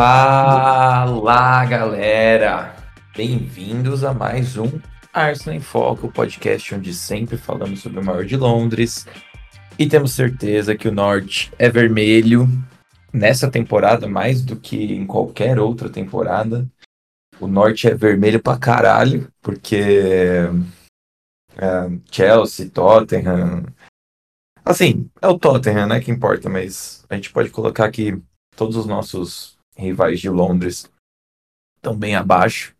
Fala galera! Bem-vindos a mais um Arsenal em Foco, podcast onde sempre falamos sobre o maior de Londres e temos certeza que o Norte é vermelho nessa temporada mais do que em qualquer outra temporada. O Norte é vermelho pra caralho, porque uh, Chelsea, Tottenham. Assim, é o Tottenham, né, que importa, mas a gente pode colocar aqui todos os nossos rivais de Londres estão bem abaixo.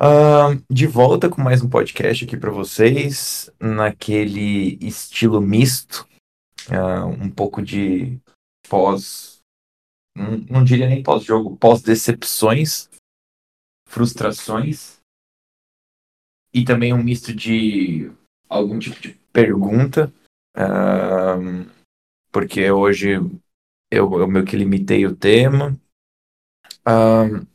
Uh, de volta com mais um podcast aqui para vocês, naquele estilo misto, uh, um pouco de pós. Não, não diria nem pós-jogo, pós-decepções, frustrações e também um misto de algum tipo de pergunta, uh, porque hoje eu, eu meio que limitei o tema. Uh,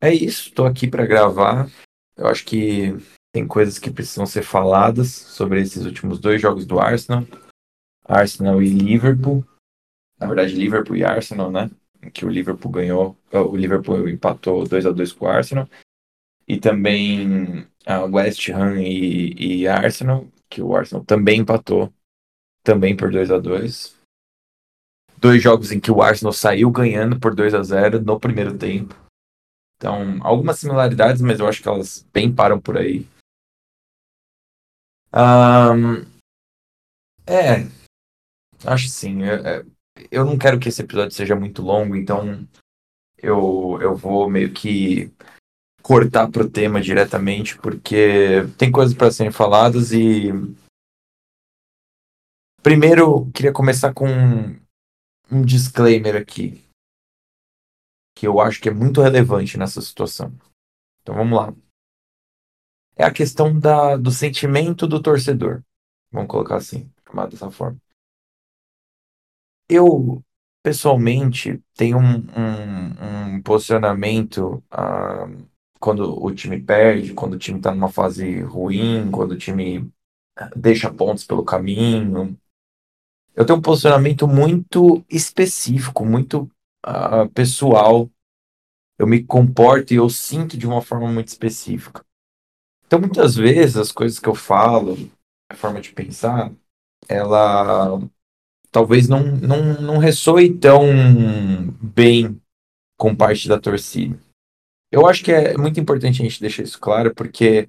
é isso, estou aqui para gravar. Eu acho que tem coisas que precisam ser faladas sobre esses últimos dois jogos do Arsenal. Arsenal e Liverpool. Na verdade, Liverpool e Arsenal, né? Que o Liverpool ganhou, o Liverpool empatou 2 a 2 com o Arsenal e também a West Ham e, e Arsenal, que o Arsenal também empatou, também por 2 a 2 Dois jogos em que o Arsenal saiu ganhando por 2 a 0 no primeiro tempo. Então, algumas similaridades, mas eu acho que elas bem param por aí. Um, é, acho sim. É, é, eu não quero que esse episódio seja muito longo, então eu, eu vou meio que cortar pro tema diretamente, porque tem coisas para serem faladas e. Primeiro, queria começar com um disclaimer aqui, que eu acho que é muito relevante nessa situação. Então vamos lá. É a questão da, do sentimento do torcedor. Vamos colocar assim, chamado dessa forma. Eu, pessoalmente, tenho um, um, um posicionamento uh, quando o time perde, quando o time está numa fase ruim, quando o time deixa pontos pelo caminho. Eu tenho um posicionamento muito específico, muito uh, pessoal. Eu me comporto e eu sinto de uma forma muito específica. Então, muitas vezes, as coisas que eu falo, a forma de pensar, ela talvez não, não, não ressoe tão bem com parte da torcida. Eu acho que é muito importante a gente deixar isso claro, porque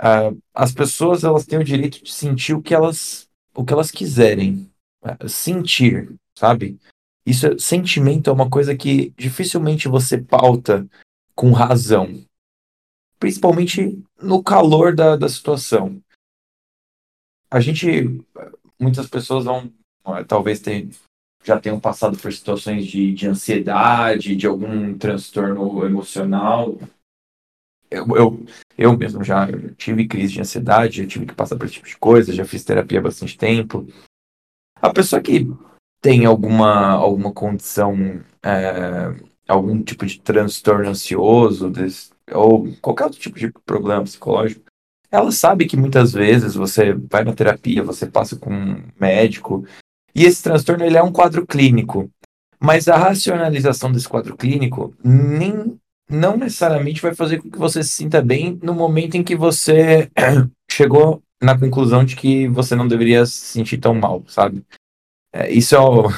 uh, as pessoas elas têm o direito de sentir o que elas, o que elas quiserem. Uh, sentir, sabe? Isso, sentimento é uma coisa que dificilmente você pauta com razão. Principalmente no calor da, da situação. A gente. Muitas pessoas vão. Talvez tenham, já tenham passado por situações de, de ansiedade, de algum transtorno emocional. Eu, eu, eu mesmo já tive crise de ansiedade, já tive que passar por esse tipo de coisa, já fiz terapia há bastante tempo. A pessoa que tem alguma, alguma condição, é, algum tipo de transtorno ansioso, desse, ou qualquer outro tipo de problema psicológico, ela sabe que muitas vezes você vai na terapia, você passa com um médico, e esse transtorno ele é um quadro clínico. Mas a racionalização desse quadro clínico nem, não necessariamente vai fazer com que você se sinta bem no momento em que você chegou na conclusão de que você não deveria se sentir tão mal, sabe? É, isso é, o,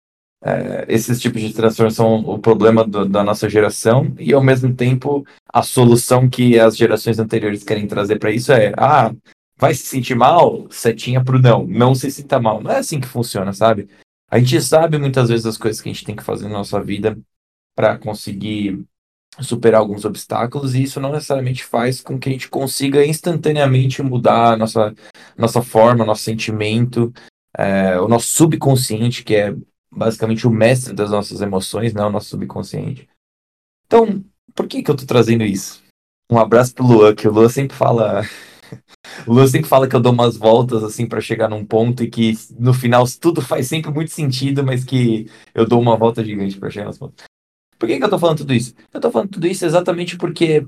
é, esses tipos de transtornos são o problema do, da nossa geração e ao mesmo tempo a solução que as gerações anteriores querem trazer para isso é ah vai se sentir mal, setinha pro não. Não se sinta mal. Não é assim que funciona, sabe? A gente sabe muitas vezes as coisas que a gente tem que fazer na nossa vida para conseguir superar alguns obstáculos e isso não necessariamente faz com que a gente consiga instantaneamente mudar a nossa, nossa forma, nosso sentimento, é, o nosso subconsciente, que é basicamente o mestre das nossas emoções, né? O nosso subconsciente. Então, por que que eu tô trazendo isso? Um abraço pro Luan, que o Luan sempre fala o Lua sempre fala que eu dou umas voltas assim para chegar num ponto e que no final tudo faz sempre muito sentido, mas que eu dou uma volta gigante para chegar nesse ponto. Por que, que eu tô falando tudo isso? Eu tô falando tudo isso exatamente porque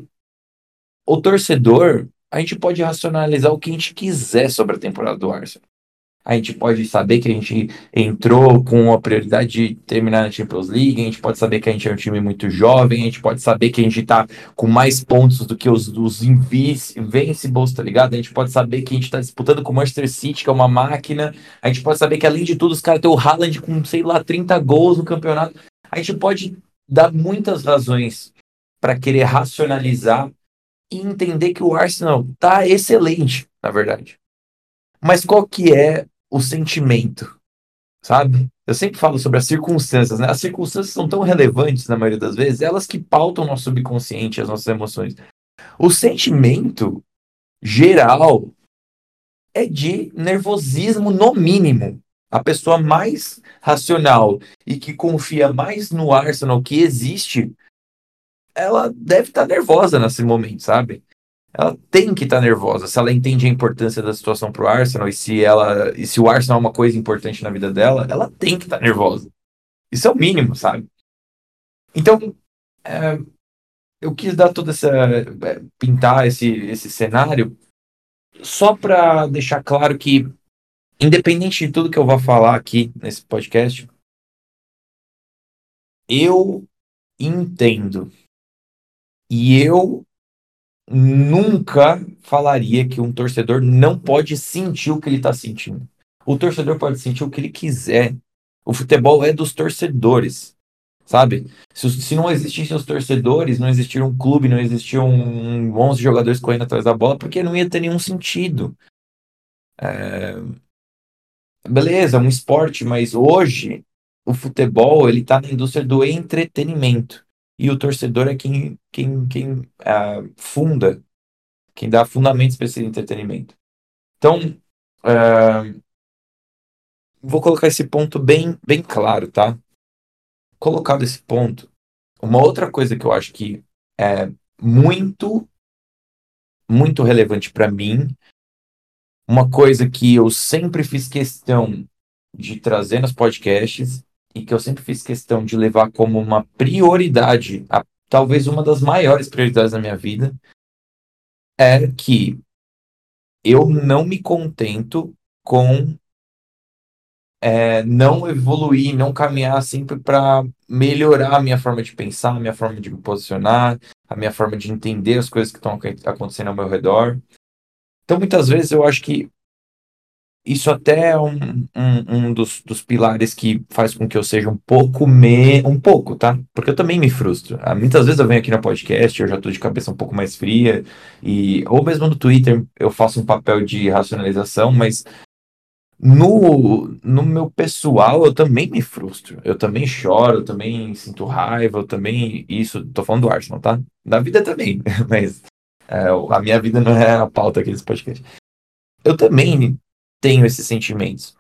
o torcedor, a gente pode racionalizar o que a gente quiser sobre a temporada do Arsenal. a gente pode saber que a gente entrou com a prioridade de terminar na Champions League, a gente pode saber que a gente é um time muito jovem, a gente pode saber que a gente tá com mais pontos do que os, os invincibles, tá ligado? A gente pode saber que a gente tá disputando com o Manchester City, que é uma máquina, a gente pode saber que além de tudo os caras têm o Haaland com, sei lá, 30 gols no campeonato. A gente pode dar muitas razões para querer racionalizar e entender que o Arsenal tá excelente, na verdade. Mas qual que é o sentimento, sabe? Eu sempre falo sobre as circunstâncias, né? As circunstâncias são tão relevantes na maioria das vezes, elas que pautam o nosso subconsciente, as nossas emoções. O sentimento geral é de nervosismo no mínimo. A pessoa mais racional e que confia mais no Arsenal que existe, ela deve estar nervosa nesse momento, sabe? ela tem que estar tá nervosa. Se ela entende a importância da situação para o Arsenal e se ela e se o Arsenal é uma coisa importante na vida dela, ela tem que estar tá nervosa. Isso é o mínimo, sabe? Então, é, eu quis dar toda essa é, pintar esse esse cenário só para deixar claro que independente de tudo que eu vou falar aqui nesse podcast, eu entendo e eu nunca falaria que um torcedor não pode sentir o que ele está sentindo. O torcedor pode sentir o que ele quiser. O futebol é dos torcedores, sabe? Se, se não existissem os torcedores, não existiria um clube, não existiam um, 11 jogadores correndo atrás da bola, porque não ia ter nenhum sentido. É... Beleza, um esporte, mas hoje o futebol ele está na indústria do entretenimento e o torcedor é quem, quem, quem uh, funda, quem dá fundamentos para esse entretenimento. Então, uh, vou colocar esse ponto bem, bem claro, tá? Colocado esse ponto, uma outra coisa que eu acho que é muito, muito relevante para mim, uma coisa que eu sempre fiz questão de trazer nos podcasts e que eu sempre fiz questão de levar como uma prioridade, a, talvez uma das maiores prioridades da minha vida, é que eu não me contento com é, não evoluir, não caminhar sempre para melhorar a minha forma de pensar, a minha forma de me posicionar, a minha forma de entender as coisas que estão acontecendo ao meu redor. Então, muitas vezes eu acho que isso até é um, um, um dos, dos, pilares que faz com que eu seja um pouco me... um pouco, tá? Porque eu também me frustro. Ah, muitas vezes eu venho aqui no podcast, eu já tô de cabeça um pouco mais fria, e ou mesmo no Twitter eu faço um papel de racionalização, mas no, no meu pessoal eu também me frustro. Eu também choro, eu também sinto raiva, eu também. Isso, tô falando do Arsenal, tá? Da vida também, mas é, a minha vida não é a pauta aqui desse podcast. Eu também tenho esses sentimentos.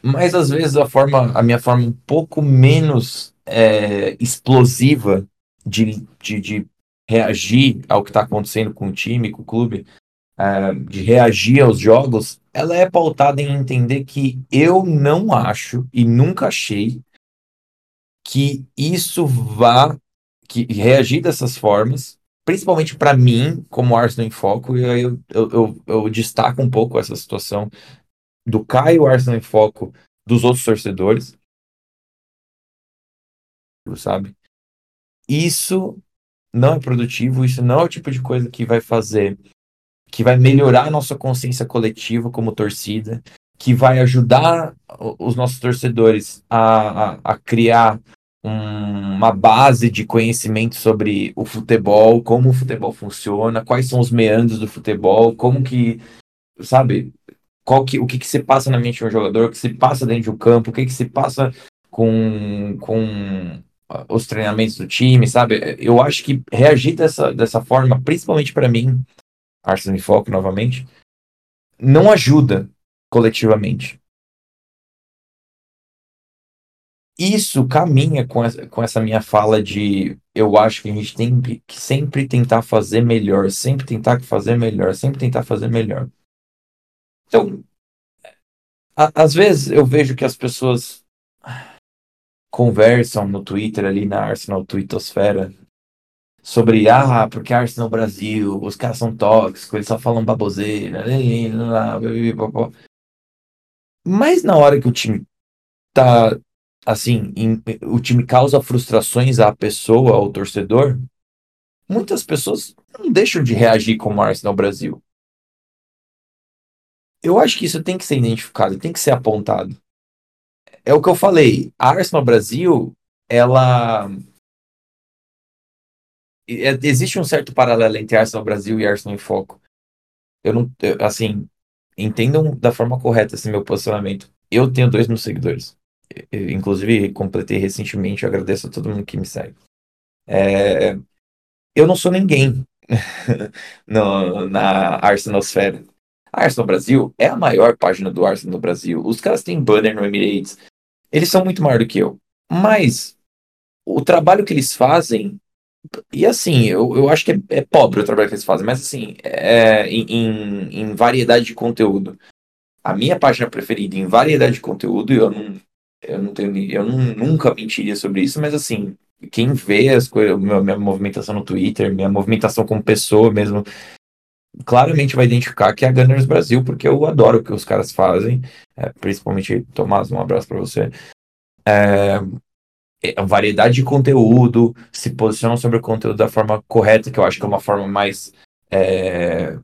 Mas às vezes a forma, a minha forma um pouco menos é, explosiva de, de, de, reagir ao que está acontecendo com o time, com o clube, é, de reagir aos jogos, ela é pautada em entender que eu não acho e nunca achei que isso vá que reagir dessas formas, principalmente para mim, como Arsenal em Foco, eu, eu, eu, eu, destaco um pouco essa situação do Caio Arsenal em Foco dos outros torcedores, sabe? Isso não é produtivo, isso não é o tipo de coisa que vai fazer, que vai melhorar a nossa consciência coletiva como torcida, que vai ajudar os nossos torcedores a, a, a criar um, uma base de conhecimento sobre o futebol, como o futebol funciona, quais são os meandros do futebol, como que, sabe, qual que, o que, que se passa na mente de um jogador, o que se passa dentro do campo, o que, que se passa com, com os treinamentos do time, sabe? Eu acho que reagir dessa, dessa forma, principalmente para mim, Arsenal em Foco novamente, não ajuda coletivamente. Isso caminha com essa, com essa minha fala de eu acho que a gente tem que sempre tentar fazer melhor, sempre tentar fazer melhor, sempre tentar fazer melhor. Então, a, às vezes eu vejo que as pessoas conversam no Twitter ali na Arsenal Twittosfera sobre ah, porque Arsenal Brasil, os caras são tóxicos, eles só falam baboseira, blá, blá, blá, Mas na hora que o time tá assim, em, o time causa frustrações à pessoa, ao torcedor, muitas pessoas não deixam de reagir como o Arsenal Brasil. Eu acho que isso tem que ser identificado, tem que ser apontado. É o que eu falei, a Arsenal Brasil, ela é, existe um certo paralelo entre Arsenal Brasil e Arsenal em Foco. Eu não, eu, assim, entendam da forma correta esse meu posicionamento. Eu tenho dois mil seguidores. Eu, inclusive, completei recentemente. Eu agradeço a todo mundo que me segue. É, eu não sou ninguém no, na Arsenalsfera. A Arsenal Brasil é a maior página do Arsenal no Brasil. Os caras têm banner no Emirates. Eles são muito maior do que eu. Mas o trabalho que eles fazem e assim, eu, eu acho que é, é, pobre o trabalho que eles fazem, mas assim, é, em, em variedade de conteúdo. A minha página preferida em variedade de conteúdo, eu não, eu não tenho, eu nunca mentiria sobre isso, mas assim, quem vê as coisas, minha movimentação no Twitter, minha movimentação como pessoa mesmo, claramente vai identificar que é a Gunners Brasil, porque eu adoro o que os caras fazem, é, principalmente Tomás, um abraço para você. É, é, variedade de conteúdo, se posicionam sobre o conteúdo da forma correta, que eu acho que é uma forma mais é,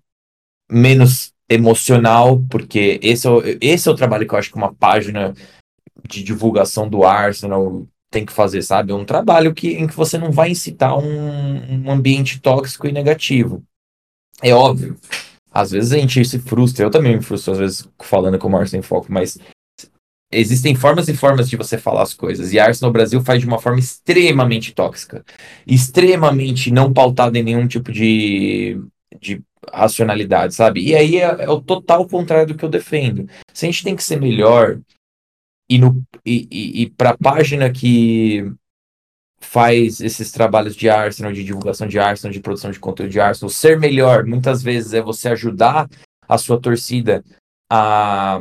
menos emocional, porque esse é, o, esse é o trabalho que eu acho que uma página de divulgação do Arsenal tem que fazer, sabe? É um trabalho que, em que você não vai incitar um, um ambiente tóxico e negativo. É óbvio. Às vezes a gente se frustra, eu também me frustro às vezes falando com o Arsenal em foco, mas existem formas e formas de você falar as coisas. E a Arsenal Brasil faz de uma forma extremamente tóxica, extremamente não pautada em nenhum tipo de, de racionalidade, sabe? E aí é, é, o total contrário do que eu defendo. Se a gente tem que ser melhor e, e, e para a página que faz esses trabalhos de Arsenal, de divulgação de Arsenal, de produção de conteúdo de Arsenal, ser melhor, muitas vezes é você ajudar a sua torcida a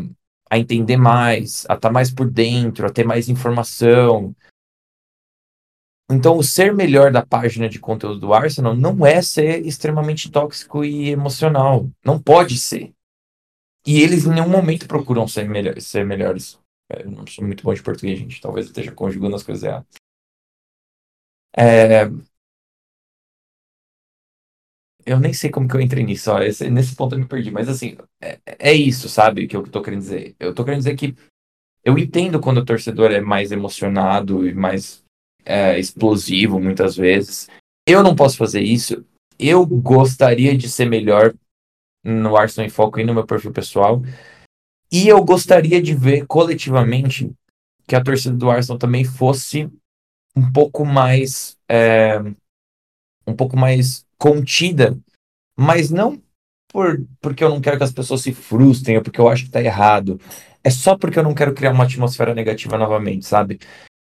a entender mais, a estar tá mais por dentro, a ter mais informação. Então, o ser melhor da página de conteúdo do Arsenal não é ser extremamente tóxico e emocional. Não pode ser. E eles em nenhum momento procuram ser, melhor, ser melhores. Eu não sou muito bom de português, gente. Talvez eu esteja conjugando as coisas erradas. É, eu nem sei como que eu entrei nisso, ó, esse, nesse ponto eu me perdi, mas assim, é, é isso, sabe, que eu tô querendo dizer. Eu tô querendo dizer que eu entendo quando o torcedor é mais emocionado e mais é, explosivo, muitas vezes. Eu não posso fazer isso. Eu gostaria de ser melhor no Arsenal em Foco e no meu perfil pessoal. E eu gostaria de ver coletivamente que a torcida do Arsenal também fosse um pouco mais. É, um pouco mais contida, mas não por, porque eu não quero que as pessoas se frustrem ou porque eu acho que tá errado. É só porque eu não quero criar uma atmosfera negativa novamente, sabe?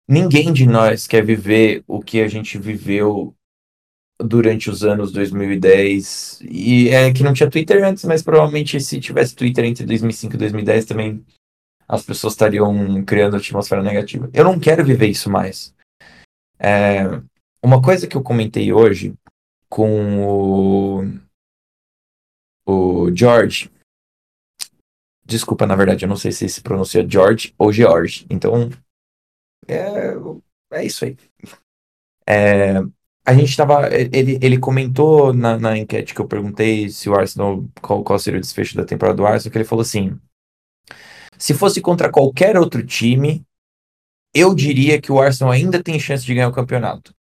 Ninguém de nós quer viver o que a gente viveu durante os anos 2010. E é que não tinha Twitter antes, mas provavelmente se tivesse Twitter entre 2005 e 2010 também as pessoas estariam criando atmosfera negativa. Eu não quero viver isso mais. É, uma coisa que eu comentei hoje com o, o George. Desculpa, na verdade, eu não sei se se pronuncia George ou George. Então, é, é isso aí. É, a gente tava. Ele, ele comentou na, na enquete que eu perguntei se o Arsenal. Qual, qual seria o desfecho da temporada do Arsenal, que ele falou assim: se fosse contra qualquer outro time, eu diria que o Arsenal ainda tem chance de ganhar o campeonato.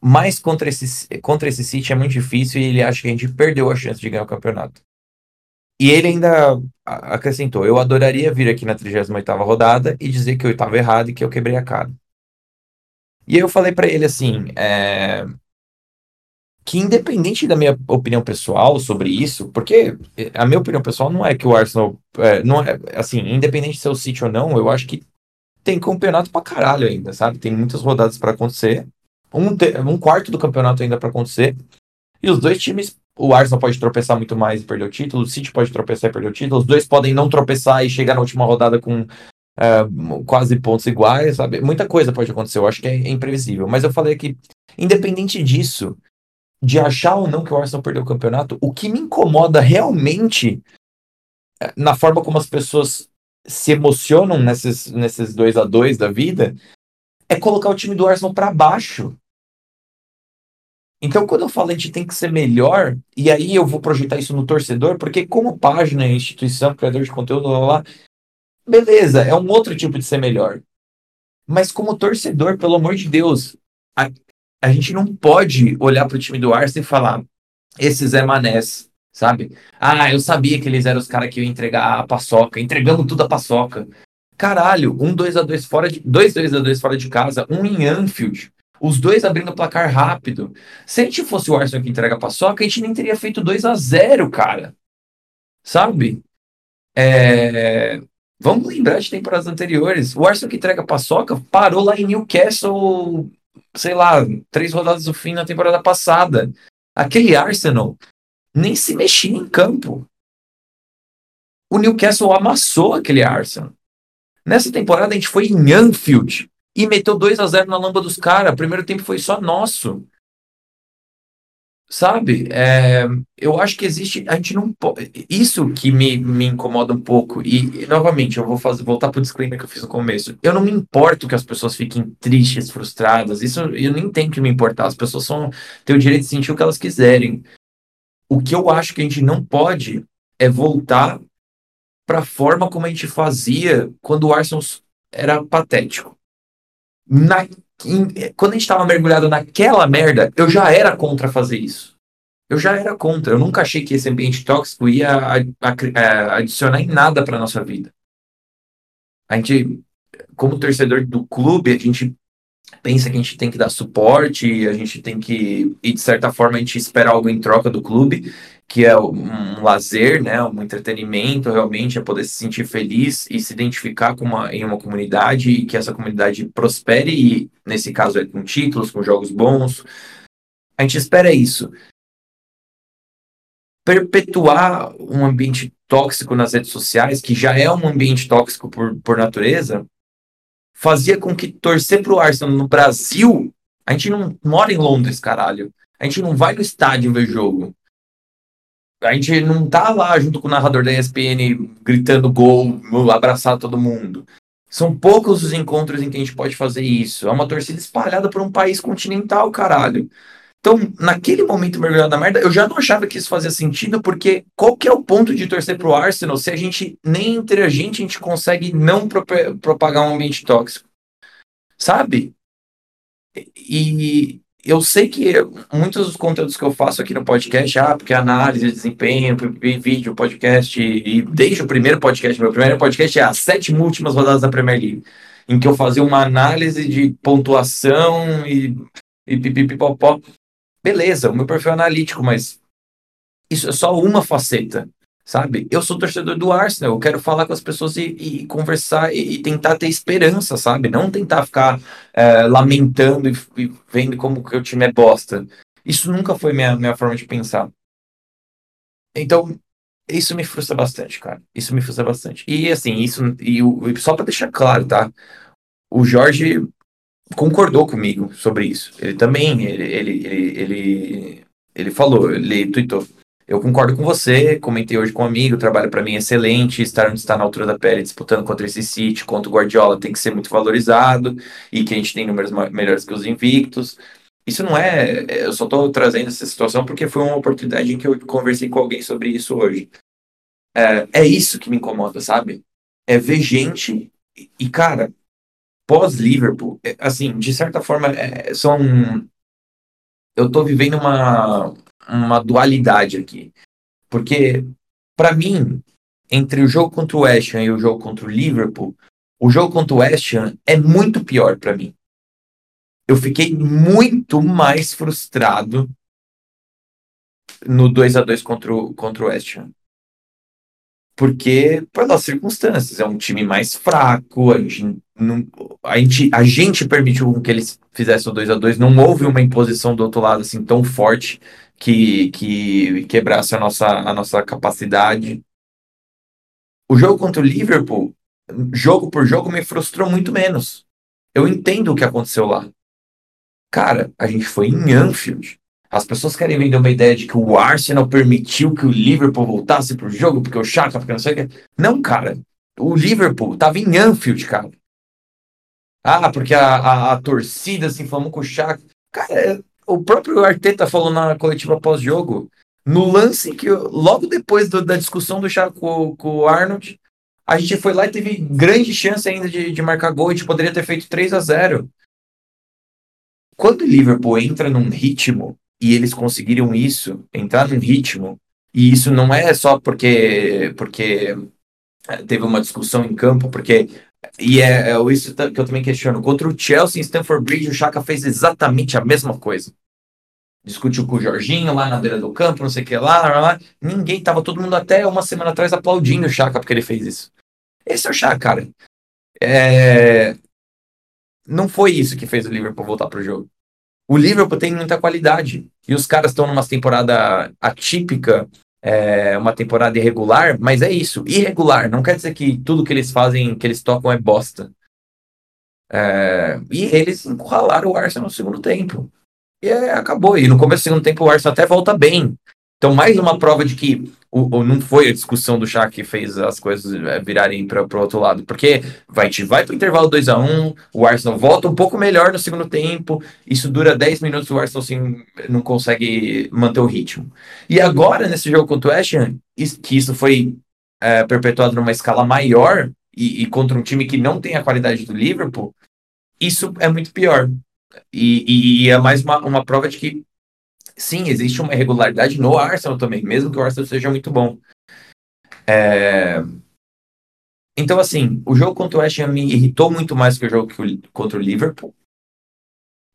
Mas contra esse, contra esse City é muito difícil e ele acha que a gente perdeu a chance de ganhar o campeonato. E ele ainda acrescentou: Eu adoraria vir aqui na 38 rodada e dizer que eu estava errado e que eu quebrei a cara. E eu falei para ele assim: é... que independente da minha opinião pessoal sobre isso, porque a minha opinião pessoal não é que o Arsenal. É, não é, assim, independente de ser o City ou não, eu acho que tem campeonato pra caralho ainda, sabe? Tem muitas rodadas para acontecer um, um quarto do campeonato ainda para acontecer. E os dois times, o Arsenal pode tropeçar muito mais e perder o título, o City pode tropeçar e perder o título, os dois podem não tropeçar e chegar na última rodada com uh, quase pontos iguais, sabe? Muita coisa pode acontecer, eu acho que é, imprevisível. Mas eu falei que, independente disso, de achar ou não que o Arsenal perdeu o campeonato, o que me incomoda realmente eh, na forma como as pessoas se emocionam nesses, nesses 2 a 2 da vida é colocar o time do Arsenal para baixo. Então, quando eu falo a gente tem que ser melhor, e aí eu vou projetar isso no torcedor, porque como página, instituição, criador de conteúdo, lá, lá, beleza, é um outro tipo de ser melhor. Mas como torcedor, pelo amor de Deus, a, a gente não pode olhar para o time do Arsenal e falar, esses é Manés, sabe? Ah, eu sabia que eles eram os caras que iam entregar a paçoca, entregamos tudo a paçoca. Caralho, um 2 a 2 fora de 2 2 a 2 fora de casa, um em Anfield. Os dois abrindo o placar rápido. Se a gente fosse o Arsenal que entrega a paçoca, a gente nem teria feito 2 a 0 cara. Sabe? É... Vamos lembrar de temporadas anteriores. O Arsenal que entrega paçoca parou lá em Newcastle, sei lá, três rodadas do fim na temporada passada. Aquele Arsenal nem se mexia em campo. O Newcastle amassou aquele Arsenal. Nessa temporada a gente foi em Anfield e meteu 2 a 0 na lamba dos caras. O primeiro tempo foi só nosso. Sabe? É, eu acho que existe. A gente não pode. Isso que me, me incomoda um pouco. E, e novamente, eu vou fazer, voltar para o disclaimer que eu fiz no começo. Eu não me importo que as pessoas fiquem tristes, frustradas. Isso eu nem tenho que me importar. As pessoas são, têm o direito de sentir o que elas quiserem. O que eu acho que a gente não pode é voltar para a forma como a gente fazia quando o Arsenal era patético. Na, em, quando a gente estava mergulhado naquela merda, eu já era contra fazer isso. Eu já era contra. Eu nunca achei que esse ambiente tóxico ia a, a, a, adicionar em nada para nossa vida. A gente, como torcedor do clube, a gente pensa que a gente tem que dar suporte, a gente tem que, e de certa forma a gente espera algo em troca do clube que é um lazer, né, um entretenimento, realmente é poder se sentir feliz e se identificar com uma, em uma comunidade e que essa comunidade prospere, e nesse caso é com títulos, com jogos bons. A gente espera isso. Perpetuar um ambiente tóxico nas redes sociais, que já é um ambiente tóxico por, por natureza, fazia com que torcer para o Arsenal no Brasil, a gente não mora em Londres, caralho. A gente não vai no estádio ver jogo a gente não tá lá junto com o narrador da ESPN gritando gol, abraçar todo mundo. São poucos os encontros em que a gente pode fazer isso. É uma torcida espalhada por um país continental, caralho. Então, naquele momento mergulhado na merda, eu já não achava que isso fazia sentido, porque qual que é o ponto de torcer pro Arsenal se a gente, nem entre a gente, a gente consegue não propagar um ambiente tóxico? Sabe? E, eu sei que muitos dos conteúdos que eu faço aqui no podcast, ah, porque análise, desempenho, vídeo, podcast, e desde o primeiro podcast, meu primeiro podcast é as sete últimas rodadas da Premier League, em que eu fazia uma análise de pontuação e, e pipipipopó. Beleza, o meu perfil é analítico, mas isso é só uma faceta sabe? Eu sou torcedor do Arsenal, eu quero falar com as pessoas e, e conversar e, e, tentar ter esperança, sabe? Não tentar ficar é, lamentando e, e, vendo como que o time é bosta. Isso nunca foi minha, minha forma de pensar. Então, isso me frustra bastante, cara. Isso me frustra bastante. E assim, isso e, e só para deixar claro, tá? O Jorge concordou comigo sobre isso. Ele também, ele, ele, ele, ele, ele falou, ele tweetou eu concordo com você, comentei hoje com um amigo, o trabalho para mim é excelente, estar onde está na altura da pele, disputando contra esse City, contra o Guardiola, tem que ser muito valorizado, e que a gente tem números melhores que os invictos. Isso não é, eu só estou trazendo essa situação porque foi uma oportunidade em que eu conversei com alguém sobre isso hoje. É, é isso que me incomoda, sabe? É ver gente, e cara, pós-Liverpool, é, assim, de certa forma, é, são... Eu estou vivendo uma uma dualidade aqui. Porque, para mim, entre o jogo contra o West Ham e o jogo contra o Liverpool, o jogo contra o West Ham é muito pior para mim. Eu fiquei muito mais frustrado no 2 a 2 contra o, contra o West Ham porque pelas circunstâncias é um time mais fraco a gente não, a gente a gente permitiu que eles fizessem o 2 a 2 não houve uma imposição do outro lado assim tão forte que que quebrasse a nossa a nossa capacidade o jogo contra o Liverpool jogo por jogo me frustrou muito menos eu entendo o que aconteceu lá cara a gente foi em Anfield as pessoas querem vender uma ideia de que o Arsenal permitiu que o Liverpool voltasse pro jogo, porque o Chaka, porque não sei o que. Não, cara. O Liverpool tava em Anfield, cara. Ah, porque a, a, a torcida se inflamou com o Chaka. Cara, é, o próprio Arteta falou na coletiva pós-jogo, no lance que logo depois do, da discussão do Chaka com, com, o Arnold, a gente foi lá e teve grande chance ainda de, de marcar gol. A gente poderia ter feito 3 a 0 Quando o Liverpool entra num ritmo, e eles conseguiram isso, entrar num ritmo, e isso não é só porque, porque teve uma discussão em campo, porque e é, é isso que eu também questiono. Contra o Chelsea em Stamford Bridge, o Chaka fez exatamente a mesma coisa. Discutiu com o Jorginho lá na beira do campo, não sei o que lá, lá, lá. Ninguém, tava todo mundo até uma semana atrás aplaudindo o Chaka porque ele fez isso. Esse é o Chaka, cara. É... Não foi isso que fez o Liverpool voltar pro jogo. O Liverpool tem muita qualidade. E os caras estão numa temporada atípica é uma temporada irregular, mas é isso, irregular. Não quer dizer que tudo que eles fazem, que eles tocam é bosta. É, e eles encurralaram o Arsenal no segundo tempo. E é, acabou. E no começo do segundo tempo o Arsenal até volta bem. Então, mais uma prova de que o, o não foi a discussão do Chá que fez as coisas é, virarem para o outro lado. Porque vai, vai para o intervalo 2 a 1 o Arsenal volta um pouco melhor no segundo tempo, isso dura 10 minutos, o Arsenal assim, não consegue manter o ritmo. E agora, nesse jogo contra o West Ham, que isso foi é, perpetuado numa escala maior e, e, contra um time que não tem a qualidade do Liverpool, isso é muito pior. E, e, e é mais uma, uma prova de que sim, existe uma irregularidade no Arsenal também, mesmo que o Arsenal seja muito bom. É... Então, assim, o jogo contra o West Ham me irritou muito mais que o jogo que o, contra o Liverpool.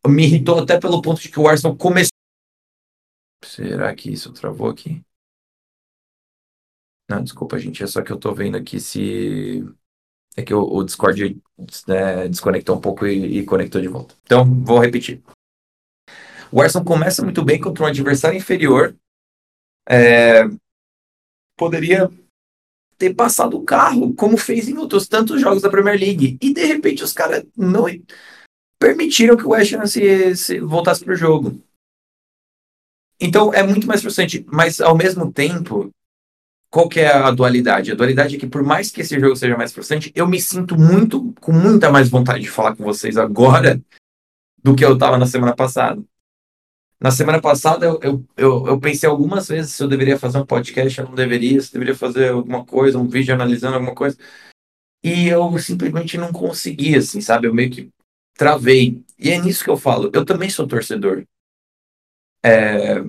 Me irritou até pelo ponto de que o Arsenal começou. Será que isso travou aqui? Não, desculpa, gente. É só que eu tô vendo aqui se. É que o, Discord né, desconectou um pouco e, e conectou de volta. Então, vou repetir. O Arsenal começa muito bem contra um adversário inferior. É, poderia ter passado o carro, como fez em outros tantos jogos da Premier League. E de repente os caras não permitiram que o West Ham se, se voltasse para o jogo. Então é muito mais frustrante, mas ao mesmo tempo, qual que é a dualidade? A dualidade é que por mais que esse jogo seja mais frustrante, eu me sinto muito, com muita mais vontade de falar com vocês agora do que eu estava na semana passada. Na semana passada, eu, eu, eu, eu, pensei algumas vezes se eu deveria fazer um podcast, eu não deveria, se eu deveria fazer alguma coisa, um vídeo analisando alguma coisa. E eu simplesmente não consegui, assim, sabe? Eu meio que travei. E é nisso que eu falo. Eu também sou torcedor. É,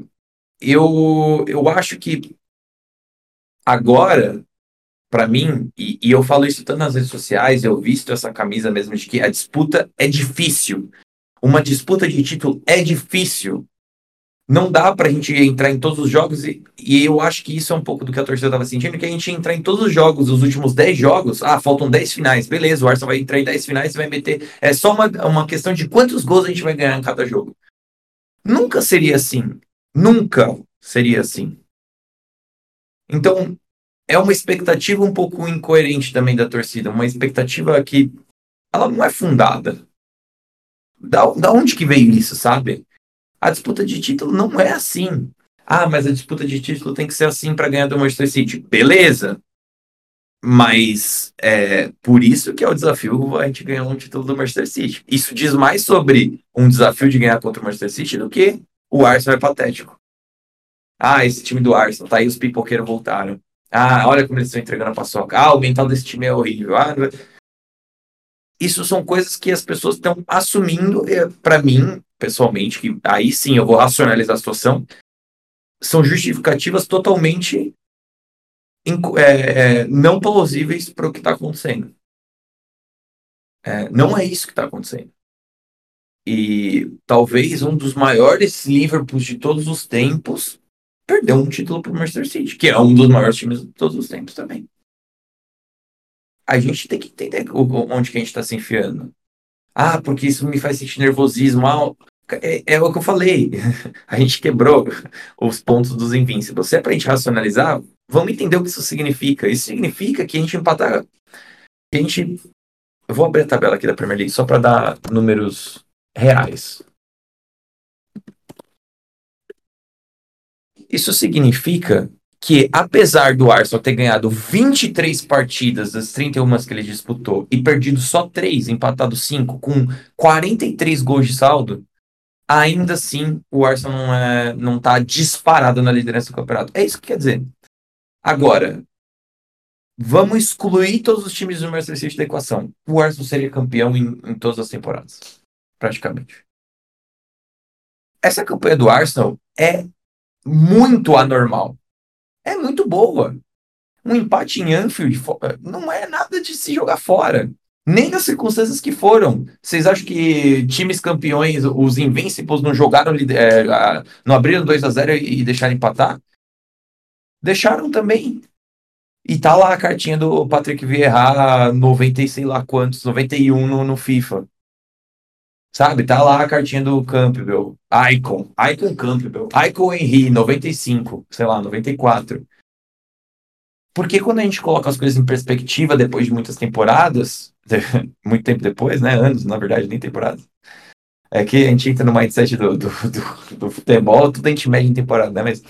eu, eu acho que agora, para mim, e, e eu falo isso tanto nas redes sociais, eu visto essa camisa mesmo de que a disputa é difícil. Uma disputa de título é difícil não dá para a gente entrar em todos os jogos, e, e, eu acho que isso é um pouco do que a torcida estava sentindo, que a gente entrar em todos os jogos, os últimos 10 jogos, ah, faltam 10 finais, beleza, o Arsenal vai entrar em 10 finais e vai meter. É só uma, uma questão de quantos gols a gente vai ganhar em cada jogo. Nunca seria assim. Nunca seria assim. Então, é uma expectativa um pouco incoerente também da torcida, uma expectativa que ela não é fundada. Da, da onde que veio isso, sabe? A disputa de título não é assim. Ah, mas a disputa de título tem que ser assim para ganhar do Manchester City. Beleza. Mas é por isso que é o desafio a gente ganhar um título do Manchester City. Isso diz mais sobre um desafio de ganhar contra o Manchester City do que o Arsenal é patético. Ah, esse time do Arsenal, tá aí os pipoqueiros voltaram. Ah, olha como eles estão entregando a paçoca. Ah, o mental desse time é horrível. Ah, isso são coisas que as pessoas estão assumindo. Para mim, pessoalmente, que aí sim eu vou racionalizar a situação, são justificativas totalmente é, é, não plausíveis para o que está acontecendo. É, não é isso que está acontecendo. E talvez um dos maiores Liverpools de todos os tempos perdeu um título para o Manchester City, que é um dos maiores times de todos os tempos também. A gente tem que entender onde que a gente está se enfiando. Ah, porque isso me faz sentir nervosismo. Ah, é, é, o que eu falei. A gente quebrou os pontos dos Invincibles. Se é pra gente racionalizar, vamos entender o que isso significa. Isso significa que a gente empatar. Que a gente. Eu vou abrir a tabela aqui da Premier League só para dar números reais. Isso significa que, apesar do Arsenal ter ganhado 23 partidas das 31 que ele disputou e perdido só 3, empatado 5, com 43 gols de saldo, ainda assim o Arsenal não, é, não tá disparado na liderança do campeonato. É isso que quer dizer. Agora, vamos excluir todos os times do Manchester City da equação. O Arsenal seria campeão em, em todas as temporadas, praticamente. Essa campanha do Arsenal é muito anormal é muito boa. Um empate em Anfield não é nada de se jogar fora. Nem nas circunstâncias que foram. Vocês acham que times campeões, os Invincibles, não jogaram, é, não abriram 2 a 0 e deixaram empatar? Deixaram também. E tá lá a cartinha do Patrick Vieira 90 e sei lá quantos, 91 no, no FIFA. Sabe? Tá lá a cartinha do Campbell. Icon. Icon Campbell. Icon Henry, 95. Sei lá, 94. Porque quando a gente coloca as coisas em perspectiva depois de muitas temporadas, muito tempo depois, né? Anos, na verdade, nem temporadas. É que a gente entra no mindset do, do, do, do futebol, tudo a gente mede em temporada, né? Mas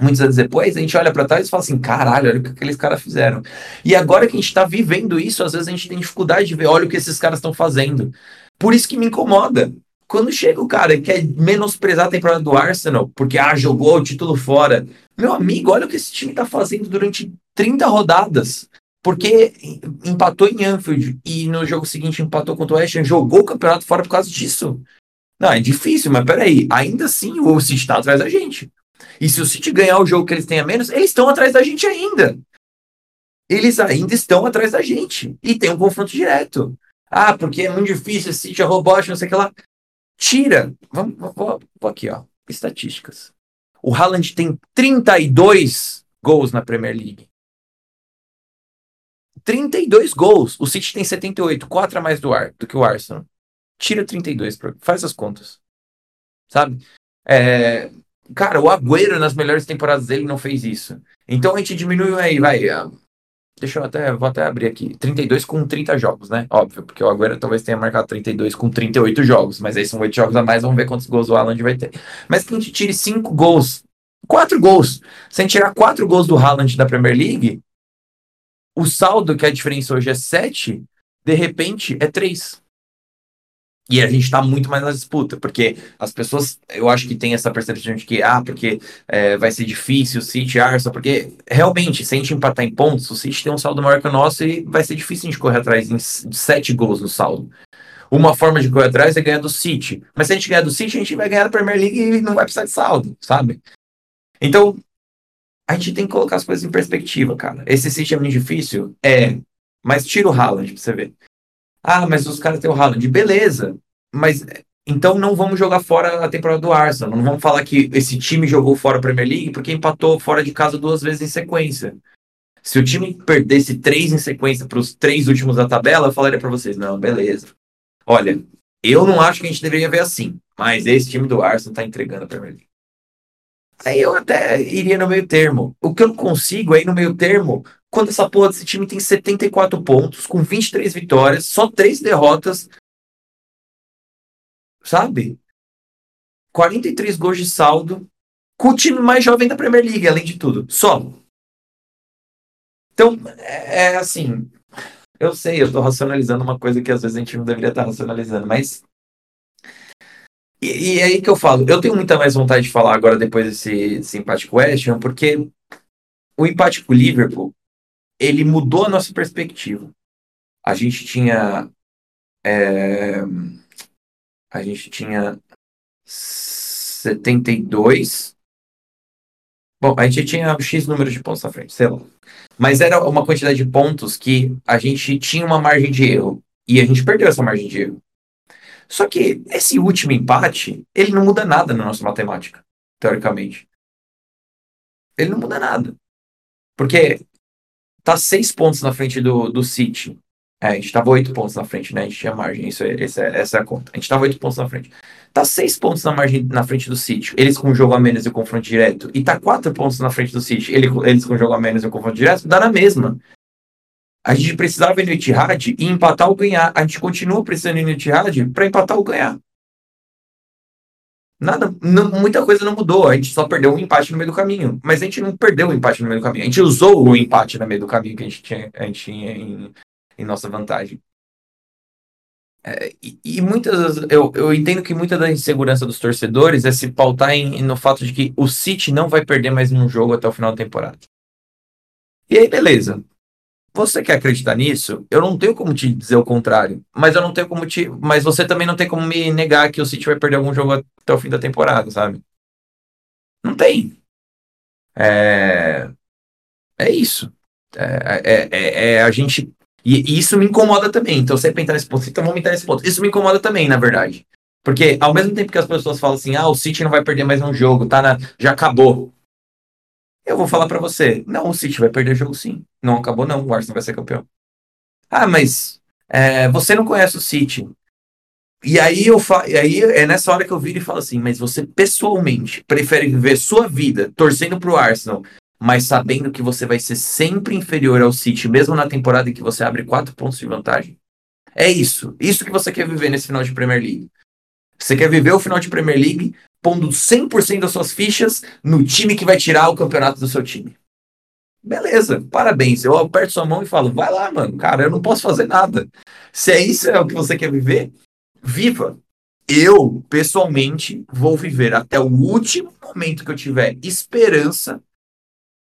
muitos anos depois, a gente olha para trás e fala assim: caralho, olha o que aqueles caras fizeram. E agora que a gente está vivendo isso, às vezes a gente tem dificuldade de ver, olha o que esses caras estão fazendo. Por isso que me incomoda. Quando chega o cara e quer menosprezar a temporada do Arsenal, porque ah, jogou o título fora. Meu amigo, olha o que esse time está fazendo durante 30 rodadas. Porque empatou em Anfield e no jogo seguinte empatou contra o West Ham, jogou o campeonato fora por causa disso. Não, é difícil, mas peraí. Ainda assim o City está atrás da gente. E se o City ganhar o jogo que eles têm a menos, eles estão atrás da gente ainda. Eles ainda estão atrás da gente. E tem um confronto direto. Ah, porque é muito difícil, City é robótico, não sei o que lá. Tira. Vamos, vou, vou aqui, ó. Estatísticas. O Haaland tem 32 gols na Premier League. 32 gols. O City tem 78, 4 a mais do, Ar, do que o Arsenal. Tira 32, faz as contas. Sabe? É, cara, o Agüero nas melhores temporadas dele não fez isso. Então a gente diminui aí, vai. Deixa eu até, vou até abrir aqui. 32 com 30 jogos, né? Óbvio, porque o Agüero talvez tenha marcado 32 com 38 jogos, mas aí são 8 jogos a mais, vamos ver quantos gols o Haaland vai ter. Mas que a gente tire 5 gols, 4 gols, sem tirar 4 gols do Haaland da Premier League, o saldo, que a diferença hoje é 7, de repente é 3. E a gente está muito mais na disputa, porque as pessoas, eu acho que tem essa percepção de que, ah, porque é, vai ser difícil o City, Arsenal, porque realmente, se a gente empatar em pontos, o City tem um saldo maior que o nosso e vai ser difícil a gente correr atrás de sete gols no saldo. Uma forma de correr atrás é ganhar do City. Mas se a gente ganhar do City, a gente vai ganhar da Premier League e não vai precisar de saldo, sabe? Então, a gente tem que colocar as coisas em perspectiva, cara. Esse City é muito difícil? É. Mas tira o Haaland pra você ver. Ah, mas os caras têm o Haaland. Beleza. Mas então não vamos jogar fora a temporada do Arsenal. Não vamos falar que esse time jogou fora a Premier League porque empatou fora de casa duas vezes em sequência. Se o time perdesse três em sequência para os três últimos da tabela, eu falaria para vocês: não, beleza. Olha, eu não acho que a gente deveria ver assim, mas esse time do Arsenal está entregando a Premier League. Aí eu até iria no meio termo. O que eu não consigo é ir no meio termo quando essa porra desse time tem 74 pontos, com 23 vitórias, só 3 derrotas. Sabe? 43 gols de saldo, com o time mais jovem da Premier League, além de tudo. Só. Então, é, é assim. Eu sei, eu tô racionalizando uma coisa que às vezes a gente não deveria estar racionalizando, mas. E, e é aí que eu falo, eu tenho muita mais vontade de falar agora depois desse, desse empate com o West Ham, porque o empate com o Liverpool ele mudou a nossa perspectiva. A gente tinha. É, a gente tinha 72. Bom, a gente tinha X número de pontos na frente, sei lá. Mas era uma quantidade de pontos que a gente tinha uma margem de erro. E a gente perdeu essa margem de erro. Só que esse último empate, ele não muda nada na nossa matemática, teoricamente. Ele não muda nada. Porque tá seis pontos na frente do, do City. É, a gente tava oito pontos na frente, né? A gente tinha margem, isso é, essa, é, essa é a conta. A gente tava oito pontos na frente. Tá seis pontos na margem na frente do City. Eles com jogo a menos e o confronto direto. E tá quatro pontos na frente do City. Ele, eles com jogo a menos e o confronto direto. Dá na mesma. A gente precisava ir no Etihad e empatar ou ganhar. A gente continua precisando ir no Etihad para empatar ou ganhar. Nada, não, muita coisa não mudou. A gente só perdeu um empate no meio do caminho. Mas a gente não perdeu o empate no meio do caminho. A gente usou o empate no meio do caminho que a gente tinha, a gente tinha em, em nossa vantagem. É, e, e, muitas eu, eu entendo que muita da insegurança dos torcedores é se pautar em, no fato de que o City não vai perder mais um jogo até o final da temporada. E aí, beleza. Você quer acreditar nisso? Eu não tenho como te dizer o contrário. Mas eu não tenho como te. Mas você também não tem como me negar que o City vai perder algum jogo até o fim da temporada, sabe? Não tem. É, é isso. É, é, é, é a gente e, e, isso me incomoda também. Então, sempre entrar nesse ponto, então vamos entrar nesse ponto. Isso me incomoda também, na verdade. Porque ao mesmo tempo que as pessoas falam assim, ah, o City não vai perder mais um jogo, tá na... já acabou. Eu vou falar para você, não, o City vai perder jogo sim. Não acabou não, o Arsenal vai ser campeão. Ah, mas é, você não conhece o City. E aí eu fa... e aí é nessa hora que eu viro e falo assim, mas você pessoalmente prefere viver sua vida torcendo pro Arsenal mas sabendo que você vai ser sempre inferior ao City, mesmo na temporada em que você abre quatro pontos de vantagem? É isso. Isso que você quer viver nesse final de Premier League. Você quer viver o final de Premier League pondo 100% das suas fichas no time que vai tirar o campeonato do seu time. Beleza, parabéns. Eu aperto sua mão e falo, vai lá, mano. Cara, eu não posso fazer nada. Se é isso é o que você quer viver, viva. Eu, pessoalmente, vou viver até o último momento que eu tiver esperança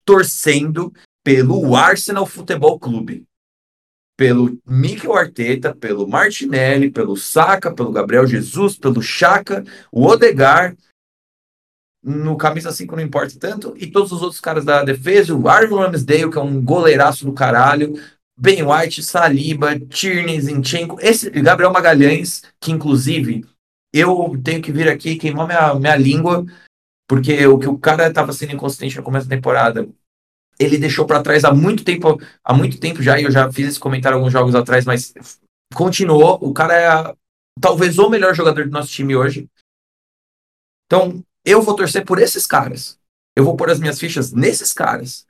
torcendo pelo Arsenal Futebol Clube. Pelo Mikel Arteta, pelo Martinelli, pelo Saka, pelo Gabriel Jesus, pelo Chaka, o Odegar, no camisa 5 não importa tanto, e todos os outros caras da defesa, o Aaron Ramsdale, que é um goleiraço do caralho, Ben White, Saliba, Tierney, Zinchenko, esse Gabriel Magalhães, que inclusive eu tenho que vir aqui queimar minha, minha língua, porque o que o cara estava sendo inconsistente no começo da temporada, ele deixou para trás há muito tempo, há muito tempo já, e eu já fiz esse comentário alguns jogos atrás, mas continuou. O cara é talvez o melhor jogador do nosso time hoje. Então, eu vou torcer por esses caras. Eu vou pôr as minhas fichas nesses caras.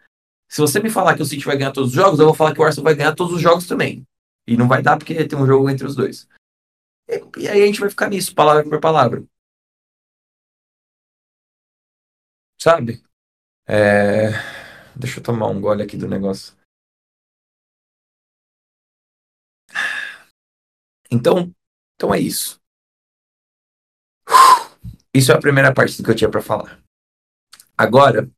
Se você me falar que o City vai ganhar todos os jogos, eu vou falar que o Arsenal vai ganhar todos os jogos também. E não vai dar porque tem um jogo entre os dois. E, e aí a gente vai ficar nisso, palavra por palavra. Sabe? É... Deixa eu tomar um gole aqui do negócio. Então, então é isso. Isso é a primeira parte do que eu tinha para falar. Agora,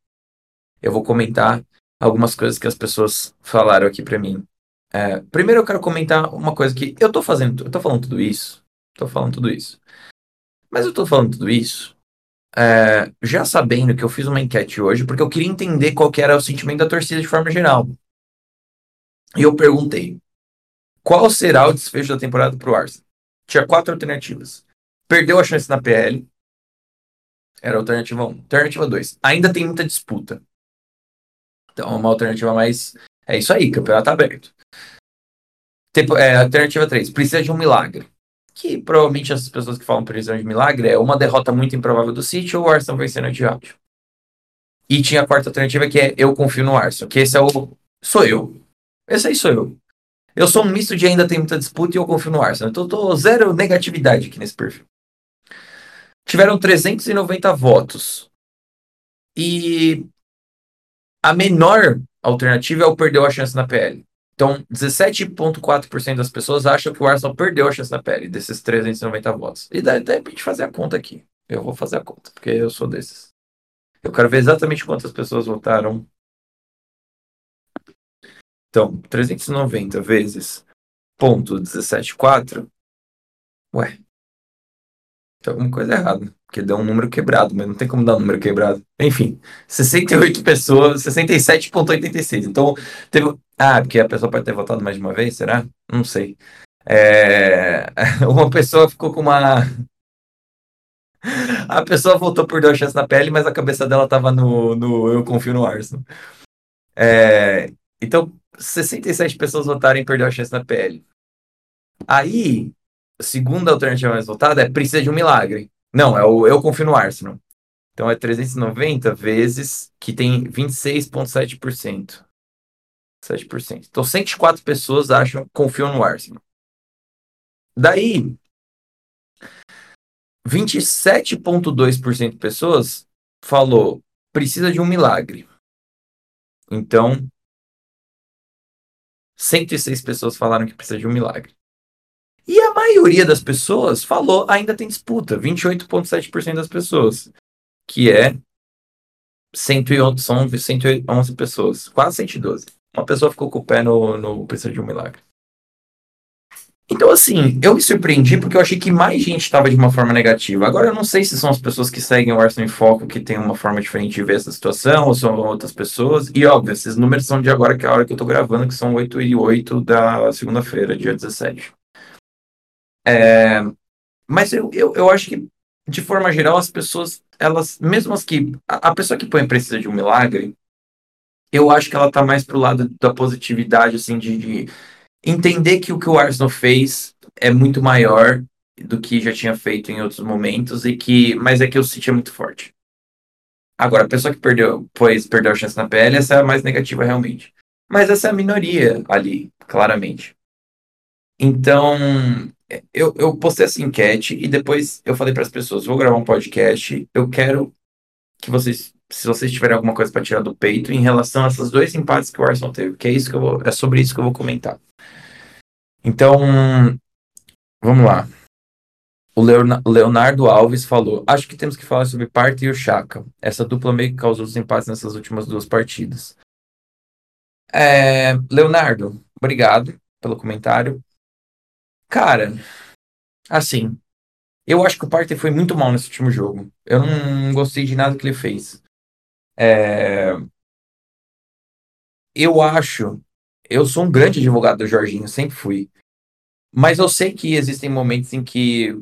eu vou comentar algumas coisas que as pessoas falaram aqui para mim. É, primeiro eu quero comentar uma coisa que eu tô fazendo, eu tô falando tudo isso, tô falando tudo isso. Mas eu tô falando tudo isso é, já sabendo que eu fiz uma enquete hoje, porque eu queria entender qual que era o sentimento da torcida de forma geral. E eu perguntei: qual será o desfecho da temporada para o Arsenal? Tinha quatro alternativas. Perdeu a chance na PL. Era a alternativa 1. Alternativa 2. Ainda tem muita disputa. Então, uma alternativa mais. É isso aí, campeonato aberto. É, alternativa 3. Precisa de um milagre que provavelmente as pessoas que falam previsão de milagre é uma derrota muito improvável do City ou o Arsenal vencendo de áudio. E tinha a quarta alternativa que é eu confio no Arsenal, que esse é o sou eu. Esse aí sou eu. Eu sou um misto de ainda tem muita disputa e eu confio no Arsenal. Então eu tô zero negatividade aqui nesse perfil. Tiveram 390 votos. E a menor alternativa é o perdeu a chance na PL. Então, 17,4% das pessoas acham que o Arsenal perdeu a chance na pele desses 390 votos. E dá até pra gente fazer a conta aqui. Eu vou fazer a conta, porque eu sou desses. Eu quero ver exatamente quantas pessoas votaram. Então, 390 vezes ponto 17,4. Ué. Tem alguma coisa errada. Porque deu um número quebrado, mas não tem como dar um número quebrado. Enfim, 68 pessoas, 67,86. Então, teve. Ah, porque a pessoa pode ter votado mais de uma vez, será? Não sei. É... Uma pessoa ficou com uma. A pessoa votou por duas chances na pele, mas a cabeça dela tava no, no Eu Confio no Arsenal. É... Então, 67 pessoas votaram em perder a chance na pele. Aí, segunda alternativa mais votada é precisa de um milagre. Não, é o eu confio no Arsenal. Então é 390 vezes que tem 26,7%. 7%. Então 104 pessoas acham, confiam no Arsenal. Daí, 27,2% de pessoas falou precisa de um milagre. Então, 106 pessoas falaram que precisa de um milagre. E a maioria das pessoas falou ainda tem disputa, 28,7% das pessoas, que é 111, são 111 pessoas, quase 112. Uma pessoa ficou com o pé no, no precisa de um milagre. Então, assim, eu me surpreendi porque eu achei que mais gente estava de uma forma negativa. Agora, eu não sei se são as pessoas que seguem o Arsenal em Foco que têm uma forma diferente de ver essa situação, ou são outras pessoas. E, óbvio, esses números são de agora, que é a hora que eu tô gravando, que são 8 e 8 da segunda-feira, dia 17. É... Mas eu, eu, eu acho que, de forma geral, as pessoas, elas, mesmo as que. A, a pessoa que põe precisa de um milagre, eu acho que ela tá mais pro lado da positividade, assim, de, de entender que o que o Arsenal fez é muito maior do que já tinha feito em outros momentos e que mas é que o City é muito forte. Agora, a pessoa que perdeu, pois perdeu a chance na PL, essa é a mais negativa realmente. Mas essa é a minoria ali, claramente. Então, eu, eu postei essa enquete e depois eu falei para as pessoas, vou gravar um podcast, eu quero que vocês, se vocês tiverem alguma coisa para tirar do peito em relação a esses dois empates que o Arsenal teve, que é isso que eu vou, é sobre isso que eu vou comentar. Então, vamos lá. O Leonardo Alves falou: Acho que temos que falar sobre Partey e o Chaka. Essa dupla meio que causou os empates nessas últimas duas partidas. É, Leonardo, obrigado pelo comentário. Cara, assim, eu acho que o Partey foi muito mal nesse último jogo. Eu não gostei de nada que ele fez. É, eu acho eu sou um grande advogado do Jorginho, sempre fui. Mas eu sei que existem momentos em que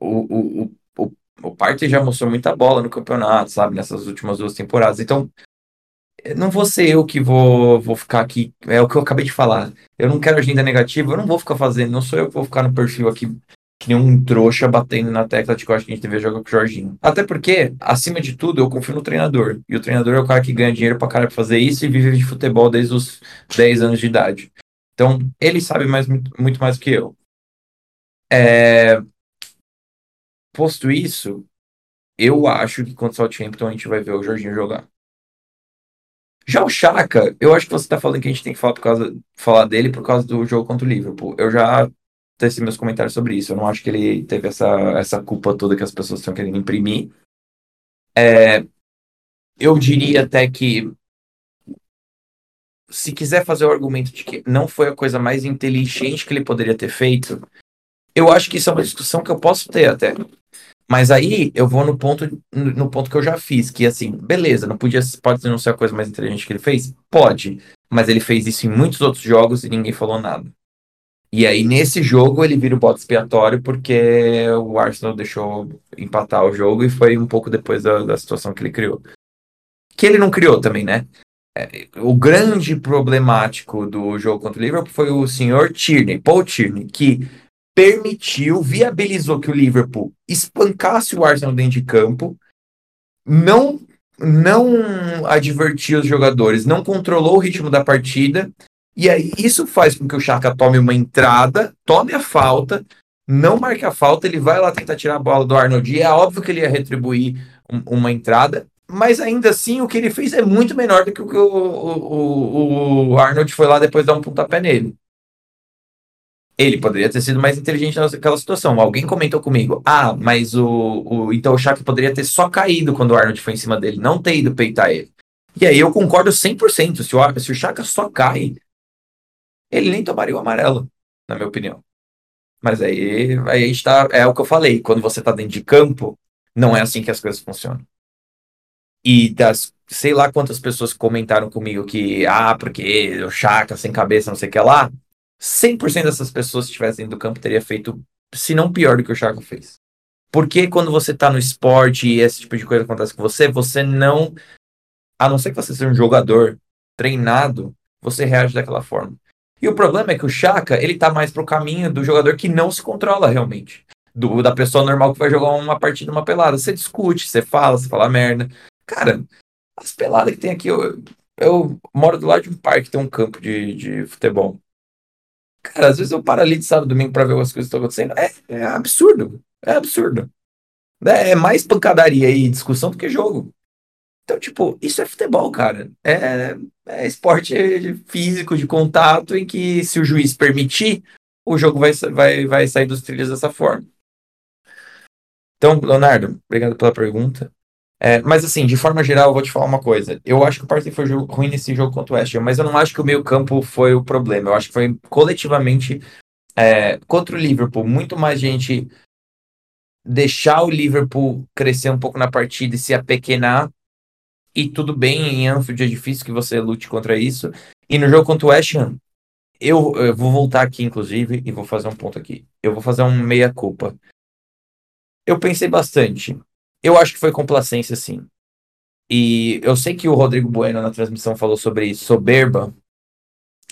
o, o, o, o Partey já mostrou muita bola no campeonato, sabe? Nessas últimas duas temporadas. Então, não vou ser eu que vou, vou ficar aqui. É o que eu acabei de falar. Eu não quero agenda negativa, eu não vou ficar fazendo. Não sou eu que vou ficar no perfil aqui que nem um trouxa batendo na tecla de que eu acho que a gente deveria jogar com o Jorginho. Até porque, acima de tudo, eu confio no treinador. E o treinador é o cara que ganha dinheiro pra cara fazer isso e vive de futebol desde os 10 anos de idade. Então, ele sabe mais, muito mais do que eu. É... Posto isso, eu acho que contra o Southampton a gente vai ver o Jorginho jogar. Já o Chaka, eu acho que você tá falando que a gente tem que falar, por causa, falar dele por causa do jogo contra o Liverpool. Eu já teci meus comentários sobre isso. Eu não acho que ele teve essa, essa culpa toda que as pessoas estão querendo imprimir. É, eu diria até que se quiser fazer o argumento de que não foi a coisa mais inteligente que ele poderia ter feito, eu acho que isso é uma discussão que eu posso ter até. Mas aí eu vou no ponto no ponto que eu já fiz, que assim, beleza, não podia pode não ser a coisa mais inteligente que ele fez? Pode, mas ele fez isso em muitos outros jogos e ninguém falou nada. E aí, nesse jogo, ele vira o bode expiatório porque o Arsenal deixou empatar o jogo e foi um pouco depois da, da situação que ele criou. Que ele não criou também, né? É, o grande problemático do jogo contra o Liverpool foi o senhor Tierney, Paul Tierney, que permitiu, viabilizou que o Liverpool espancasse o Arsenal dentro de campo, não não advertiu os jogadores, não controlou o ritmo da partida e aí isso faz com que o Chaka tome uma entrada, tome a falta, não marque a falta, ele vai lá tentar tirar a bola do Arnold. E é óbvio que ele ia retribuir um, uma entrada, mas ainda assim o que ele fez é muito menor do que o que o, o, o Arnold foi lá depois dar um pontapé nele. Ele poderia ter sido mais inteligente naquela situação. Alguém comentou comigo: ah, mas o, o então o Chaka poderia ter só caído quando o Arnold foi em cima dele, não ter ido peitar ele. E aí eu concordo 100%. Se o, se o Chaka só cai, ele nem tomaria o amarelo, na minha opinião. Mas aí, aí está, é o que eu falei, quando você está dentro de campo, não é assim que as coisas funcionam. E das, sei lá quantas pessoas comentaram comigo que, ah, porque o Chaka sem cabeça, não sei o que lá, 100% dessas pessoas que estivessem do campo teria feito, se não pior do que o Chaka fez. Porque quando você tá no esporte e esse tipo de coisa acontece com você, você não, a não ser que você seja um jogador treinado, você reage daquela forma. E o problema é que o Chaka, ele tá mais pro caminho do jogador que não se controla realmente. Do, da pessoa normal que vai jogar uma partida, uma pelada. Você discute, você fala, você fala merda. Cara, as peladas que tem aqui, eu, eu moro do lado de um parque, tem um campo de, de futebol. Cara, às vezes eu paro ali de sábado domingo pra ver as coisas que estão acontecendo. É, é absurdo. É absurdo. É, é mais pancadaria e discussão do que jogo. Então, tipo, isso é futebol, cara. É, é esporte físico de contato em que, se o juiz permitir, o jogo vai, vai, vai sair dos trilhos dessa forma. Então, Leonardo, obrigado pela pergunta. É, mas assim, de forma geral, eu vou te falar uma coisa. Eu acho que o Partey foi ruim nesse jogo contra o West Ham, mas eu não acho que o meio campo foi o problema. Eu acho que foi coletivamente é, contra o Liverpool, muito mais gente deixar o Liverpool crescer um pouco na partida e se apequenar. E tudo bem, em Anfield é difícil que você lute contra isso. E no jogo contra o West Ham, eu, eu vou voltar aqui, inclusive, e vou fazer um ponto aqui. Eu vou fazer um meia-culpa. Eu pensei bastante. Eu acho que foi complacência, sim. E eu sei que o Rodrigo Bueno na transmissão falou sobre soberba.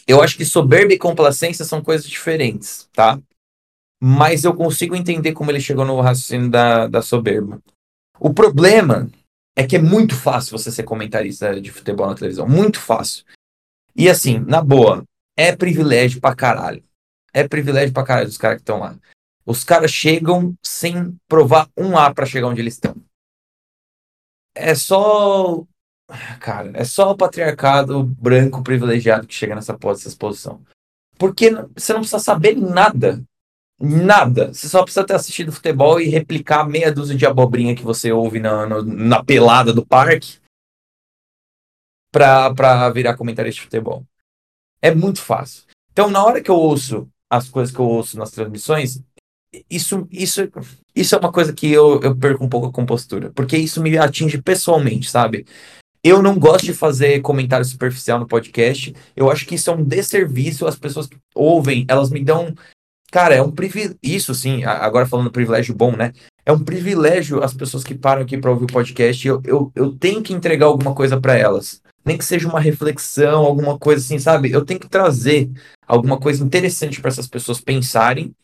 Eu acho que soberba e complacência são coisas diferentes, tá? Mas eu consigo entender como ele chegou no raciocínio da, da soberba. O problema é que é muito fácil você ser comentarista de futebol na televisão. Muito fácil. E assim, na boa, é privilégio pra caralho. É privilégio pra caralho dos caras que estão lá. Os caras chegam sem provar um A para chegar onde eles estão. É só. Cara, é só o patriarcado branco privilegiado que chega nessa, posição. Porque você não precisa saber nada. Nada. Você só precisa ter assistido futebol e replicar meia dúzia de abobrinha que você ouve na, na, na pelada do parque pra, pra virar comentarista de futebol. É muito fácil. Então, na hora que eu ouço as coisas que eu ouço nas transmissões, isso, isso, isso é uma coisa que eu, eu perco um pouco a compostura, porque isso me atinge pessoalmente, sabe? Eu não gosto de fazer comentário superficial no podcast. Eu acho que isso é um desserviço. As pessoas que ouvem, elas me dão. Cara, é um privilégio. Isso sim, agora falando privilégio bom, né? É um privilégio as pessoas que param aqui para ouvir o podcast. Eu, eu, eu tenho que entregar alguma coisa para elas. Nem que seja uma reflexão, alguma coisa assim, sabe? Eu tenho que trazer alguma coisa interessante para essas pessoas pensarem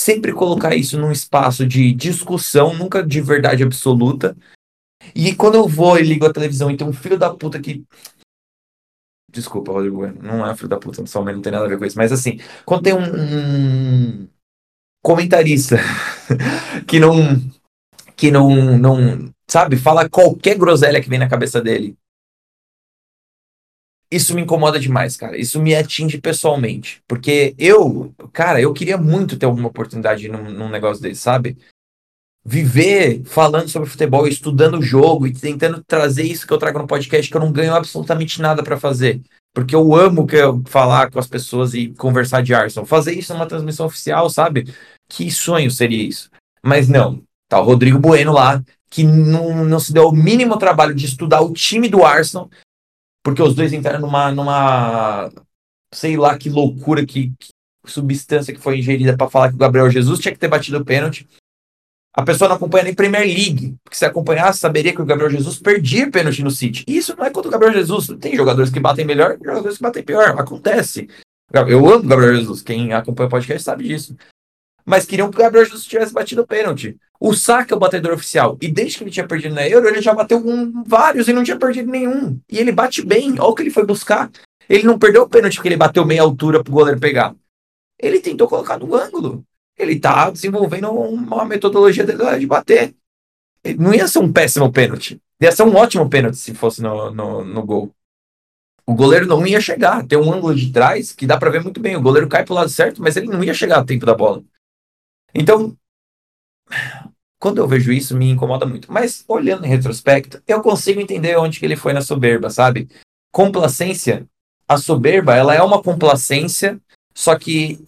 sempre colocar isso num espaço de discussão, nunca de verdade absoluta. E quando eu vou e ligo a televisão e tem um filho da puta que. Desculpa, Rodrigo, não é filho da puta, pessoalmente não tem nada a ver com isso. Mas assim, quando tem um, um comentarista que não. que não, não. sabe, fala qualquer groselha que vem na cabeça dele isso me incomoda demais, cara. Isso me atinge pessoalmente. Porque eu, cara, eu queria muito ter alguma oportunidade num, num negócio desse, sabe? Viver falando sobre futebol, estudando o jogo e tentando trazer isso que eu trago no podcast, que eu não ganho absolutamente nada para fazer. Porque eu amo que eu falar com as pessoas e conversar de Arsenal. Fazer isso numa transmissão oficial, sabe? Que sonho seria isso. Mas não. Tá o Rodrigo Bueno lá, que não, não se deu o mínimo trabalho de estudar o time do Arsenal porque os dois entraram numa, numa sei lá que loucura, que, que substância que foi ingerida para falar que o Gabriel Jesus tinha que ter batido o pênalti. A pessoa não acompanha nem Premier League, porque se acompanhasse, saberia que o Gabriel Jesus perdia pênalti no City. Isso não é contra o Gabriel Jesus. Tem jogadores que batem melhor e jogadores que batem pior. Acontece. Eu amo o Gabriel Jesus. Quem acompanha o podcast sabe disso. Mas queriam que o Gabriel Jesus tivesse batido o pênalti. O Saka é o batedor oficial. E desde que ele tinha perdido na Euro, ele já bateu com vários e não tinha perdido nenhum. E ele bate bem. Olha o que ele foi buscar. Ele não perdeu o pênalti porque ele bateu meia altura pro goleiro pegar. Ele tentou colocar no ângulo. Ele tá desenvolvendo uma metodologia de bater. Não ia ser um péssimo pênalti. Ia ser um ótimo pênalti se fosse no, no, no gol. O goleiro não ia chegar. Tem um ângulo de trás que dá para ver muito bem. O goleiro cai pro lado certo, mas ele não ia chegar a tempo da bola. Então, quando eu vejo isso, me incomoda muito. Mas, olhando em retrospecto, eu consigo entender onde que ele foi na soberba, sabe? Complacência, a soberba, ela é uma complacência, só que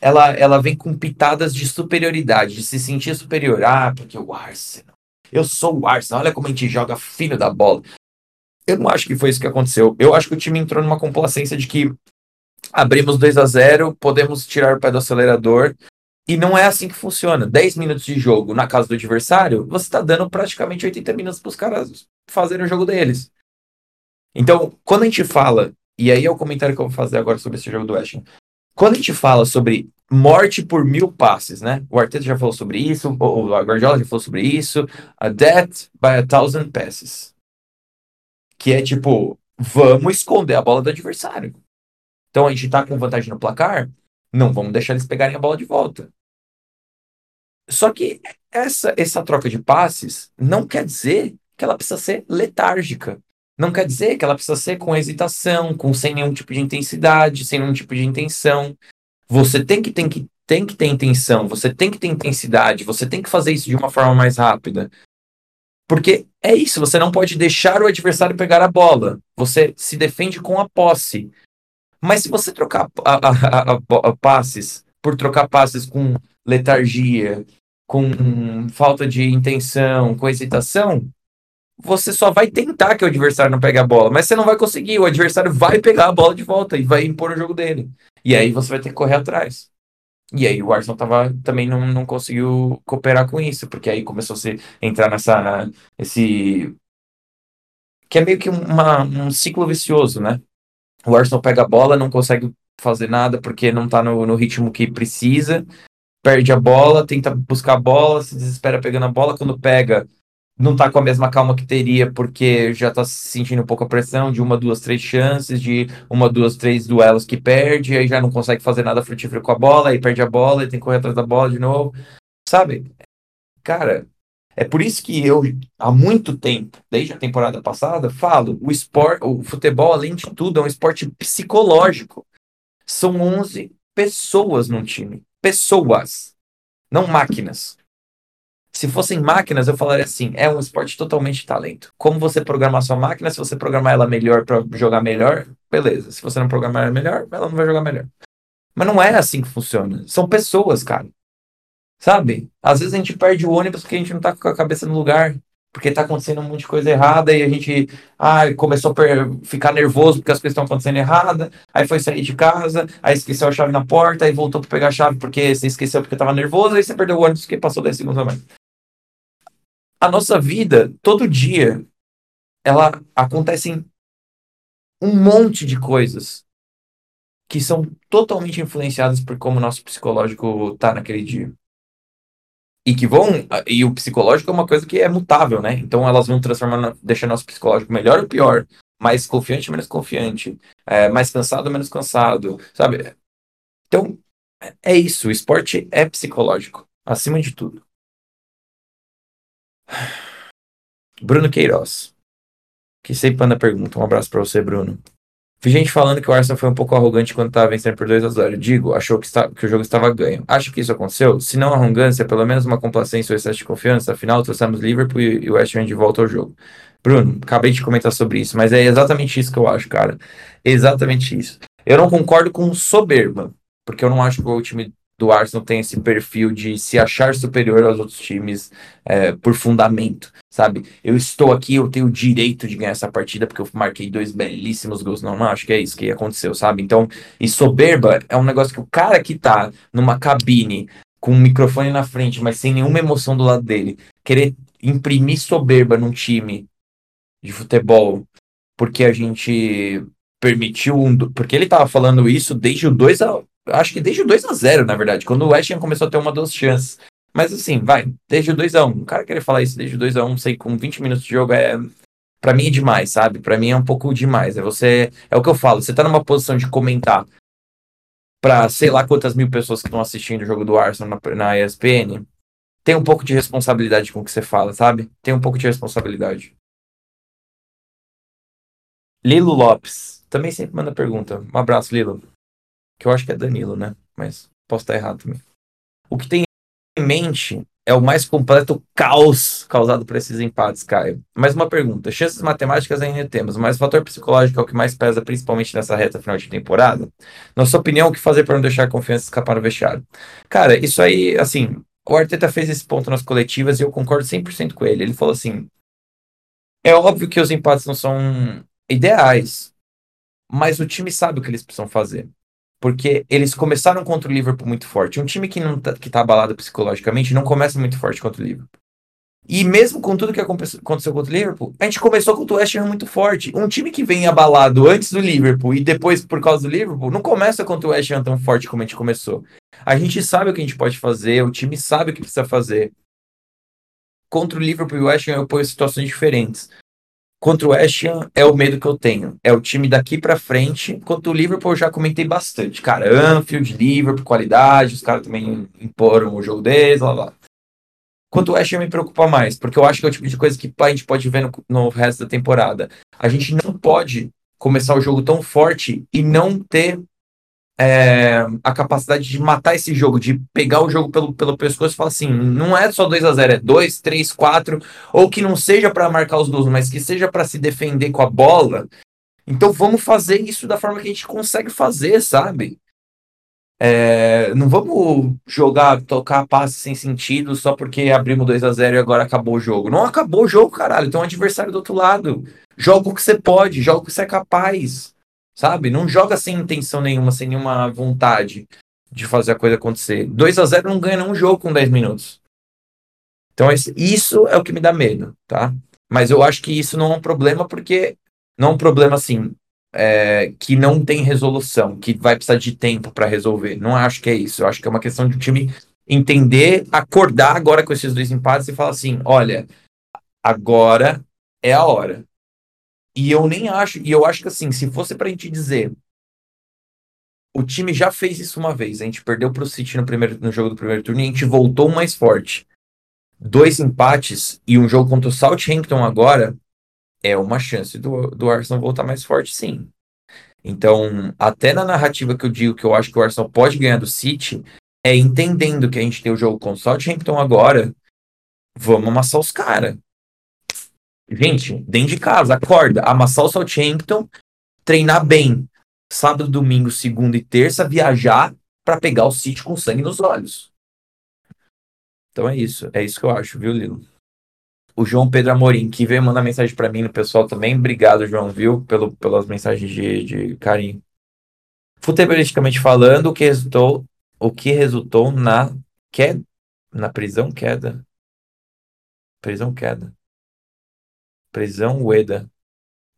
ela, ela vem com pitadas de superioridade, de se sentir superior. Ah, porque o Arsenal. Eu sou o Arsenal, olha como a gente joga filho da bola. Eu não acho que foi isso que aconteceu. Eu acho que o time entrou numa complacência de que abrimos 2 a 0 podemos tirar o pé do acelerador e não é assim que funciona. 10 minutos de jogo na casa do adversário, você está dando praticamente 80 minutos para os caras fazerem o jogo deles. Então, quando a gente fala, e aí é o comentário que eu vou fazer agora sobre esse jogo do West. Quando a gente fala sobre morte por mil passes, né? O Arteta já falou sobre isso, o Guardiola já falou sobre isso, a death by a thousand passes. Que é tipo, vamos esconder a bola do adversário. Então a gente tá com vantagem no placar, Não vamos deixar eles pegarem a bola de volta. Só que essa, essa troca de passes não quer dizer que ela precisa ser letárgica. Não quer dizer que ela precisa ser com hesitação, com sem nenhum tipo de intensidade, sem nenhum tipo de intenção. Você tem que, tem que, tem que ter intenção, você tem que ter intensidade, você tem que fazer isso de uma forma mais rápida. Porque é isso, você não pode deixar o adversário pegar a bola. Você se defende com a posse. Mas se você trocar a, a, a, passes por trocar passes com letargia, com falta de intenção, com hesitação, você só vai tentar que o adversário não pegue a bola, mas você não vai conseguir. O adversário vai pegar a bola de volta e vai impor o jogo dele. E aí você vai ter que correr atrás. E aí o Arsenal tava, também não, não conseguiu cooperar com isso, porque aí começou a se entrar nessa. esse. Que é meio que uma, um ciclo vicioso, né? O Arsenal pega a bola, não consegue fazer nada porque não tá no, no ritmo que precisa perde a bola, tenta buscar a bola, se desespera pegando a bola, quando pega, não tá com a mesma calma que teria, porque já tá sentindo um pouco a pressão de uma, duas, três chances, de uma, duas, três duelos que perde, aí já não consegue fazer nada frutífero com a bola, aí perde a bola, e tem que correr atrás da bola de novo. Sabe? Cara, é por isso que eu, há muito tempo, desde a temporada passada, falo, o esporte, o futebol, além de tudo, é um esporte psicológico. São 11 pessoas num time pessoas, não máquinas. Se fossem máquinas, eu falaria assim: é um esporte totalmente talento. Como você programar sua máquina, se você programar ela melhor para jogar melhor, beleza. Se você não programar ela melhor, ela não vai jogar melhor. Mas não é assim que funciona. São pessoas, cara. Sabe? Às vezes a gente perde o ônibus porque a gente não tá com a cabeça no lugar porque tá acontecendo um monte de coisa errada e a gente ah, começou a ficar nervoso porque as coisas estão acontecendo errada, aí foi sair de casa, aí esqueceu a chave na porta, aí voltou para pegar a chave porque você esqueceu porque estava nervoso, aí você perdeu o ônibus que passou 10 segundos a mais. A nossa vida, todo dia, ela acontecem um monte de coisas que são totalmente influenciadas por como o nosso psicológico tá naquele dia e que vão. E o psicológico é uma coisa que é mutável, né? Então elas vão transformando, deixando nosso psicológico melhor ou pior, mais confiante, menos confiante, é, mais cansado, menos cansado, sabe? Então, é isso. O esporte é psicológico, acima de tudo. Bruno Queiroz, que sempre manda pergunta. Um abraço para você, Bruno. Vi gente falando que o Arsenal foi um pouco arrogante quando estava vencendo por 2 a 0 Digo, achou que, está, que o jogo estava ganho. Acho que isso aconteceu? Se não arrogância, pelo menos uma complacência ou excesso de confiança. Afinal, trouxemos Liverpool e o West Ham de volta ao jogo. Bruno, acabei de comentar sobre isso, mas é exatamente isso que eu acho, cara. Exatamente isso. Eu não concordo com soberba, porque eu não acho que o time do Arsenal tem esse perfil de se achar superior aos outros times é, por fundamento, sabe? Eu estou aqui, eu tenho o direito de ganhar essa partida porque eu marquei dois belíssimos gols. Não, não acho que é isso que aconteceu, sabe? Então, e soberba é um negócio que o cara que tá numa cabine com um microfone na frente, mas sem nenhuma emoção do lado dele, querer imprimir soberba num time de futebol porque a gente permitiu um. Porque ele tava falando isso desde o 2 a acho que desde o 2 a 0 na verdade, quando o West Ham começou a ter uma duas chances. Mas assim, vai, desde o 2 a 1 O cara querer falar isso desde o 2 a 1 sei, com 20 minutos de jogo é. Pra mim é demais, sabe? Pra mim é um pouco demais. É você. É o que eu falo, você tá numa posição de comentar pra sei lá quantas mil pessoas que estão assistindo o jogo do Arsenal na, na ESPN. Tem um pouco de responsabilidade com o que você fala, sabe? Tem um pouco de responsabilidade. Lilo Lopes. Também sempre manda pergunta. Um abraço, Lilo que eu acho que é Danilo, né? Mas posso estar errado também. O que tem em mente é o mais completo caos causado por esses empates, Caio. Mais uma pergunta. Chances matemáticas ainda temos, mas o fator psicológico é o que mais pesa, principalmente nessa reta final de temporada? Na sua opinião, o que fazer para não deixar a confiança escapar no vestiário? Cara, isso aí, assim, o Arteta fez esse ponto nas coletivas e eu concordo 100% com ele. Ele falou assim: é óbvio que os empates não são ideais, mas o time sabe o que eles precisam fazer porque eles começaram contra o Liverpool muito forte. Um time que não tá, que tá abalado psicologicamente não começa muito forte contra o Liverpool. E mesmo com tudo que aconteceu contra o Liverpool, a gente começou contra o West Ham muito forte. Um time que vem abalado antes do Liverpool e depois por causa do Liverpool, não começa contra o West Ham tão forte como a gente começou. A gente sabe o que a gente pode fazer, o time sabe o que precisa fazer. Contra o Liverpool e o West Ham eu ponho situações diferentes. Contra o West Ham é o medo que eu tenho. É o time daqui para frente. Contra o Liverpool eu já comentei bastante. Cara, Anfield, Liverpool, qualidade. Os caras também imporam o jogo deles, lá, lá. Quanto o West Ham me preocupa mais, porque eu acho que é o tipo de coisa que a gente pode ver no, no resto da temporada. A gente não pode começar o jogo tão forte e não ter é, a capacidade de matar esse jogo, de pegar o jogo pelo, pelo pescoço e falar assim: não é só 2 a 0 é 2, 3, 4, ou que não seja para marcar os gols, mas que seja para se defender com a bola. Então vamos fazer isso da forma que a gente consegue fazer, sabe? É, não vamos jogar, tocar passe sem sentido só porque abrimos 2 a 0 e agora acabou o jogo. Não acabou o jogo, caralho. Tem um adversário do outro lado. Joga o que você pode, joga o que você é capaz sabe? Não joga sem intenção nenhuma, sem nenhuma vontade de fazer a coisa acontecer. 2 a 0 não ganha nenhum jogo com 10 minutos. Então isso é o que me dá medo, tá? Mas eu acho que isso não é um problema porque não é um problema assim é, que não tem resolução, que vai precisar de tempo para resolver. Não acho que é isso. Eu acho que é uma questão de o time entender, acordar agora com esses dois empates e falar assim: olha, agora é a hora. E eu nem acho, e eu acho que assim, se fosse pra gente dizer, o time já fez isso uma vez, a gente perdeu pro City no, primeiro, no jogo do primeiro turno e a gente voltou mais forte. Dois empates e um jogo contra o Southampton agora é uma chance do, do Arsenal voltar mais forte, sim. Então, até na narrativa que eu digo que eu acho que o Arsenal pode ganhar do City, é entendendo que a gente tem o jogo contra o Southampton agora, vamos amassar os caras. Gente, dentro de casa, acorda, amassar o Southampton, treinar bem. Sábado, domingo, segunda e terça, viajar para pegar o City com sangue nos olhos. Então é isso, é isso que eu acho, viu, Lilo? O João Pedro Amorim, que veio mandar mensagem para mim no pessoal também. Obrigado, João, viu, pelo, pelas mensagens de, de carinho. Futebolisticamente falando, o que resultou, o que resultou na queda, na prisão queda. Prisão queda. Prisão Ueda.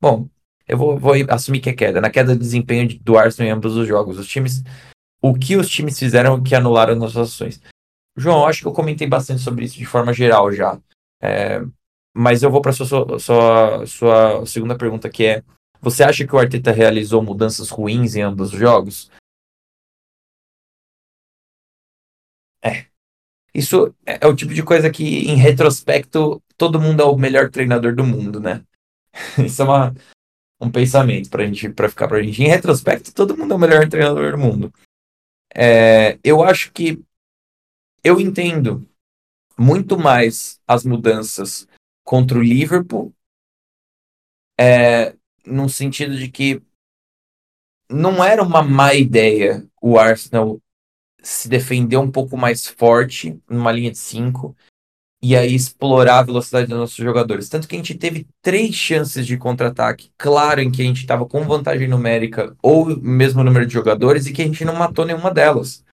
Bom, eu vou, vou, assumir que é queda. Na queda de desempenho do Arsenal em ambos os jogos, os times. O que os times fizeram que anularam nossas ações? João, acho que eu comentei bastante sobre isso de forma geral já. É, mas eu vou para sua, sua, sua, segunda pergunta, que é: você acha que o Arteta realizou mudanças ruins em ambos os jogos? É. Isso é, é o tipo de coisa que, em retrospecto, todo mundo é o melhor treinador do mundo, né? Isso é uma, um pensamento pra gente, pra ficar pra gente. Em retrospecto, todo mundo é o melhor treinador do mundo. É, eu acho que eu entendo muito mais as mudanças contra o Liverpool, é, no sentido de que não era uma má ideia o Arsenal se defender um pouco mais forte numa linha de 5 e aí explorar a velocidade dos nossos jogadores. Tanto que a gente teve três chances de contra-ataque, claro, em que a gente estava com vantagem numérica ou mesmo número de jogadores e que a gente não matou nenhuma delas.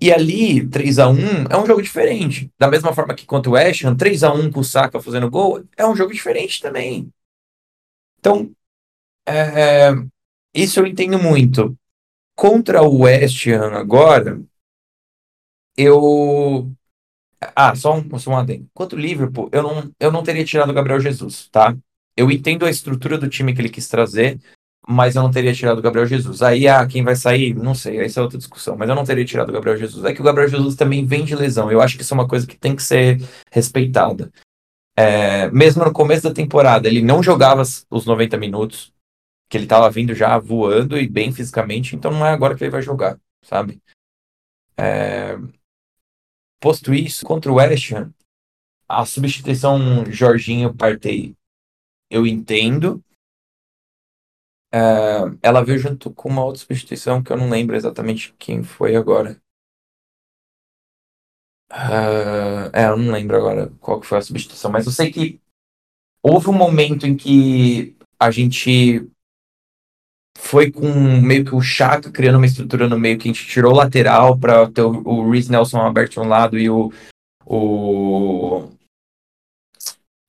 E ali, 3 a 1 é um jogo diferente. Da mesma forma que contra o West Ham, 3 a 1 com o Saka fazendo gol, é um jogo diferente também. Então, é, isso eu entendo muito. Contra o West Ham agora, eu ah, só um, só um adendo. Quanto o Liverpool, eu não, eu não teria tirado o Gabriel Jesus, tá? Eu entendo a estrutura do time que ele quis trazer, mas eu não teria tirado o Gabriel Jesus. Aí, ah, quem vai sair? Não sei, essa é outra discussão, mas eu não teria tirado o Gabriel Jesus. É que o Gabriel Jesus também vem de lesão. Eu acho que isso é uma coisa que tem que ser respeitada. É, mesmo no começo da temporada, ele não jogava os 90 minutos, que ele estava vindo já voando e bem fisicamente, então não é agora que ele vai jogar, sabe? É, Posto isso, contra o West Ham, a substituição Jorginho Partey, eu entendo. Uh, ela veio junto com uma outra substituição que eu não lembro exatamente quem foi agora. Uh, é, eu não lembro agora qual que foi a substituição, mas eu sei que houve um momento em que a gente foi com meio que o Chaka criando uma estrutura no meio que a gente tirou lateral para ter o, o Reese Nelson aberto de um lado e o o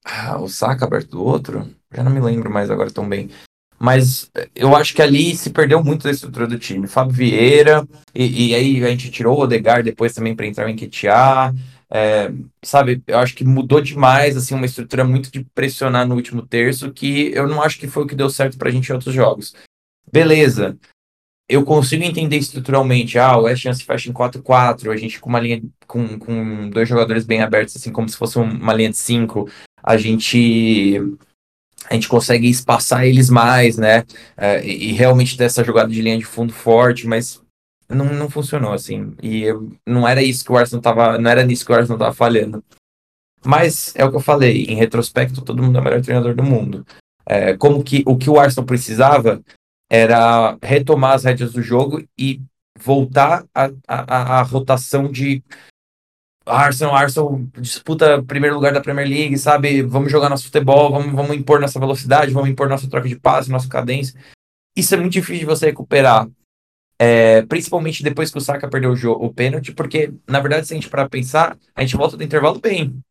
ah, o Saka aberto do outro. Já não me lembro mais agora tão bem. Mas eu acho que ali se perdeu muito da estrutura do time. Fábio Vieira, e, e aí a gente tirou o Odegar depois também para entrar em Enquetear. É, sabe, eu acho que mudou demais, assim, uma estrutura muito de pressionar no último terço, que eu não acho que foi o que deu certo pra gente em outros jogos. Beleza, eu consigo entender estruturalmente, ah, o West Ham se fecha em 4-4, a gente com uma linha com, com dois jogadores bem abertos, assim, como se fosse uma linha de 5, a gente a gente consegue espaçar eles mais, né? É, e, e, realmente ter essa jogada de linha de fundo forte, mas não, não funcionou assim. E eu, não era isso que o Arsenal tava. Não era nisso que o Arsenal tava falhando. Mas é o que eu falei, em retrospecto, todo mundo é o melhor treinador do mundo. É, como que o que o Arsenal precisava era retomar as rédeas do jogo e voltar a, a, a rotação de Arsenal, Arsenal disputa primeiro lugar da Premier League, sabe? Vamos jogar nosso futebol, vamos, vamos impor nossa velocidade, vamos impor nossa troca de passe, nossa cadência. Isso é muito difícil de você recuperar. É, principalmente depois que o Saka perdeu o, jogo, o pênalti, porque, na verdade, se a gente parar pensar, a gente volta do intervalo bem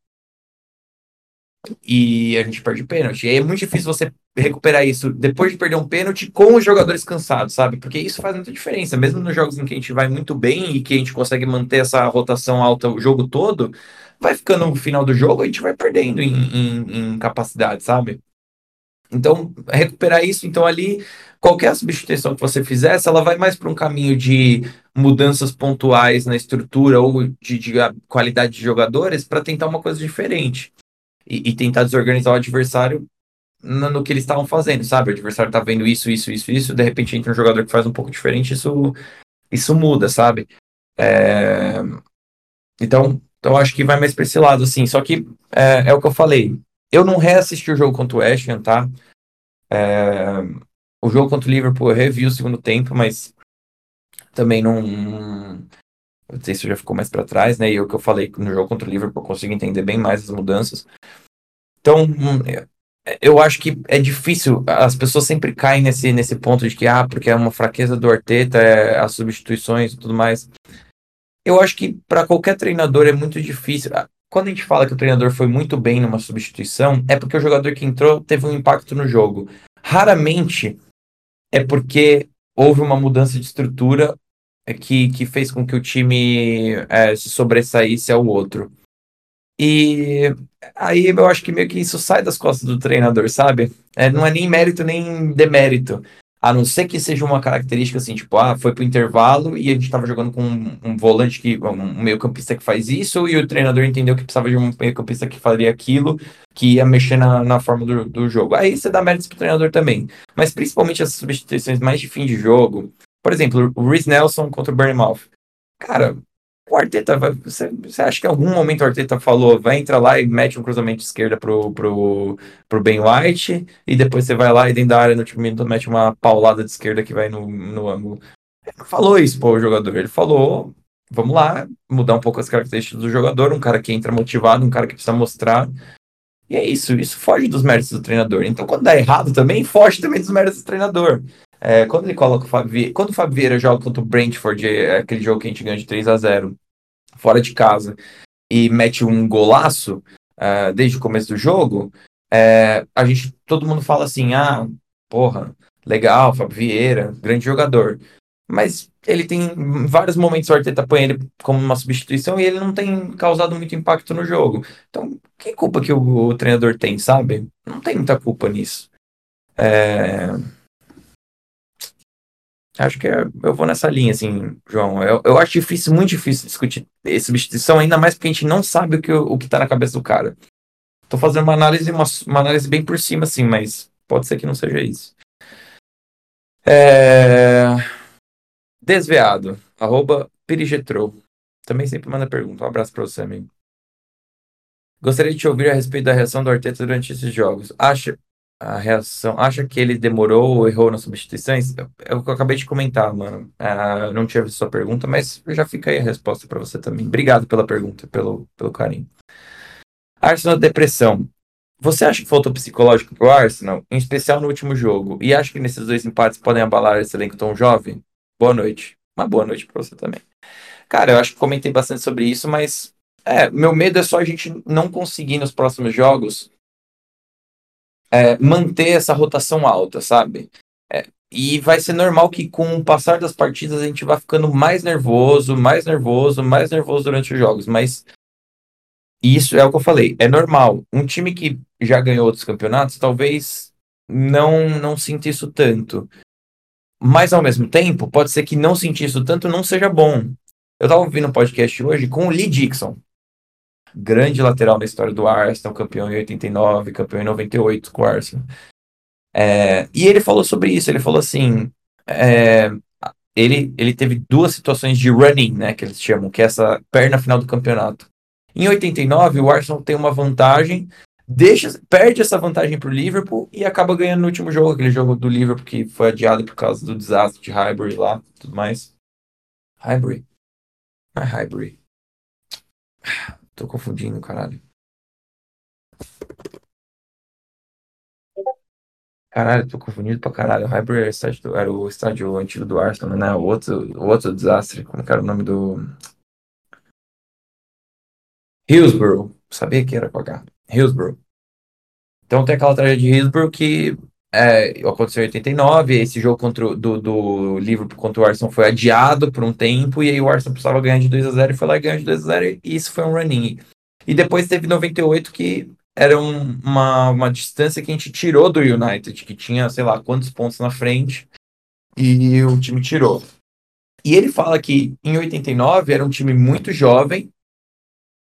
e a gente perde o pênalti. E é muito difícil você recuperar isso depois de perder um pênalti com os jogadores cansados, sabe? Porque isso faz muita diferença. Mesmo nos jogos em que a gente vai muito bem e que a gente consegue manter essa rotação alta o jogo todo, vai ficando no final do jogo, a gente vai perdendo em, em, em capacidade, sabe? Então, recuperar isso, então ali, qualquer substituição que você fizesse, ela vai mais para um caminho de mudanças pontuais na estrutura ou de, de qualidade de jogadores para tentar uma coisa diferente e, e tentar desorganizar o adversário no, no que eles estavam fazendo, sabe? O adversário tá vendo isso, isso, isso, isso, de repente entra um jogador que faz um pouco diferente, isso, isso muda, sabe? É... Então, então, acho que vai mais pra esse lado, assim. Só que é, é o que eu falei. Eu não reassisti o jogo contra o West Ham, tá? É... O jogo contra o Liverpool eu revi o segundo tempo, mas também não. Não sei se já ficou mais para trás, né? E o que eu falei no jogo contra o Liverpool, eu consigo entender bem mais as mudanças. Então, hum, eu acho que é difícil, as pessoas sempre caem nesse, nesse ponto de que, ah, porque é uma fraqueza do Arteta, é, as substituições e tudo mais. Eu acho que para qualquer treinador é muito difícil. Ah, quando a gente fala que o treinador foi muito bem numa substituição, é porque o jogador que entrou teve um impacto no jogo. Raramente é porque houve uma mudança de estrutura que, que fez com que o time é, se sobressaísse ao outro. E aí eu acho que meio que isso sai das costas do treinador, sabe? É, não é nem mérito nem demérito. A não ser que seja uma característica assim, tipo, ah, foi pro intervalo e a gente tava jogando com um, um volante que. um meio-campista que faz isso, e o treinador entendeu que precisava de um meio-campista que faria aquilo, que ia mexer na, na forma do, do jogo. Aí você dá méritos pro treinador também. Mas principalmente as substituições mais de fim de jogo. Por exemplo, o Rhys Nelson contra o Bournemouth. Cara, o Arteta, você, você acha que em algum momento o Arteta falou, vai entrar lá e mete um cruzamento de esquerda pro, pro, pro Ben White, e depois você vai lá e dentro da área no último minuto mete uma paulada de esquerda que vai no, no ângulo. Ele não falou isso pro jogador, ele falou, vamos lá, mudar um pouco as características do jogador, um cara que entra motivado, um cara que precisa mostrar. E é isso, isso foge dos méritos do treinador. Então, quando dá errado também, foge também dos méritos do treinador. É, quando ele coloca o Fábio Vieira, quando o Fábio Vieira joga contra o Brentford, é aquele jogo que a gente ganha de 3 a 0 fora de casa, e mete um golaço uh, desde o começo do jogo, é, a gente, todo mundo fala assim, ah, porra, legal, Fábio Vieira, grande jogador. Mas ele tem vários momentos o Arteta põe ele como uma substituição e ele não tem causado muito impacto no jogo. Então, que culpa que o, o treinador tem, sabe? Não tem muita culpa nisso. É... Acho que é, eu vou nessa linha, assim, João. Eu, eu acho difícil, muito difícil discutir substituição, ainda mais porque a gente não sabe o que, o que tá na cabeça do cara. Tô fazendo uma análise, uma, uma análise bem por cima, assim, mas pode ser que não seja isso. É... Desveado, arroba Pirigetro. Também sempre manda pergunta. Um abraço pra você, amigo. Gostaria de te ouvir a respeito da reação do Arteta durante esses jogos. Acha, a reação. Acha que ele demorou ou errou nas substituições? É o que eu acabei de comentar, mano. Uh, não tinha visto sua pergunta, mas já fica aí a resposta para você também. Obrigado pela pergunta, pelo, pelo carinho. Arsenal depressão. Você acha que faltou psicológico pro Arsenal, em especial no último jogo, e acha que nesses dois empates podem abalar esse elenco tão jovem? Boa noite. Uma boa noite para você também. Cara, eu acho que comentei bastante sobre isso, mas é, meu medo é só a gente não conseguir nos próximos jogos é, manter essa rotação alta, sabe? É, e vai ser normal que com o passar das partidas a gente vai ficando mais nervoso, mais nervoso, mais nervoso durante os jogos. Mas isso é o que eu falei, é normal. Um time que já ganhou outros campeonatos, talvez não não sinta isso tanto. Mas ao mesmo tempo, pode ser que não sentir isso tanto não seja bom. Eu tava ouvindo um podcast hoje com o Lee Dixon, grande lateral na história do Arsenal, campeão em 89, campeão em 98 com o Arsenal. É, e ele falou sobre isso, ele falou assim, é, ele, ele teve duas situações de running, né, que eles chamam, que é essa perna final do campeonato. Em 89, o Arsenal tem uma vantagem, deixa, perde essa vantagem para o Liverpool e acaba ganhando no último jogo, aquele jogo do Liverpool que foi adiado por causa do desastre de Highbury lá, tudo mais. Highbury? Não é Highbury. Tô confundindo, caralho. Caralho, tô confundido pra caralho. O Highbury era o estádio, era o estádio antigo do Arsenal, né? O outro, o outro desastre. Como que era o nome do. Hillsborough. Sabia que era com H. Hillsborough. Então tem aquela tragédia de Hillsborough que é, aconteceu em 89. Esse jogo contra, do, do Liverpool contra o Arsenal foi adiado por um tempo. E aí o Arsenal precisava ganhar de 2 a 0 e foi lá e ganhou de 2 a 0 E isso foi um running. E depois teve 98 que era um, uma, uma distância que a gente tirou do United, que tinha, sei lá, quantos pontos na frente, e o time tirou. E ele fala que em 89 era um time muito jovem,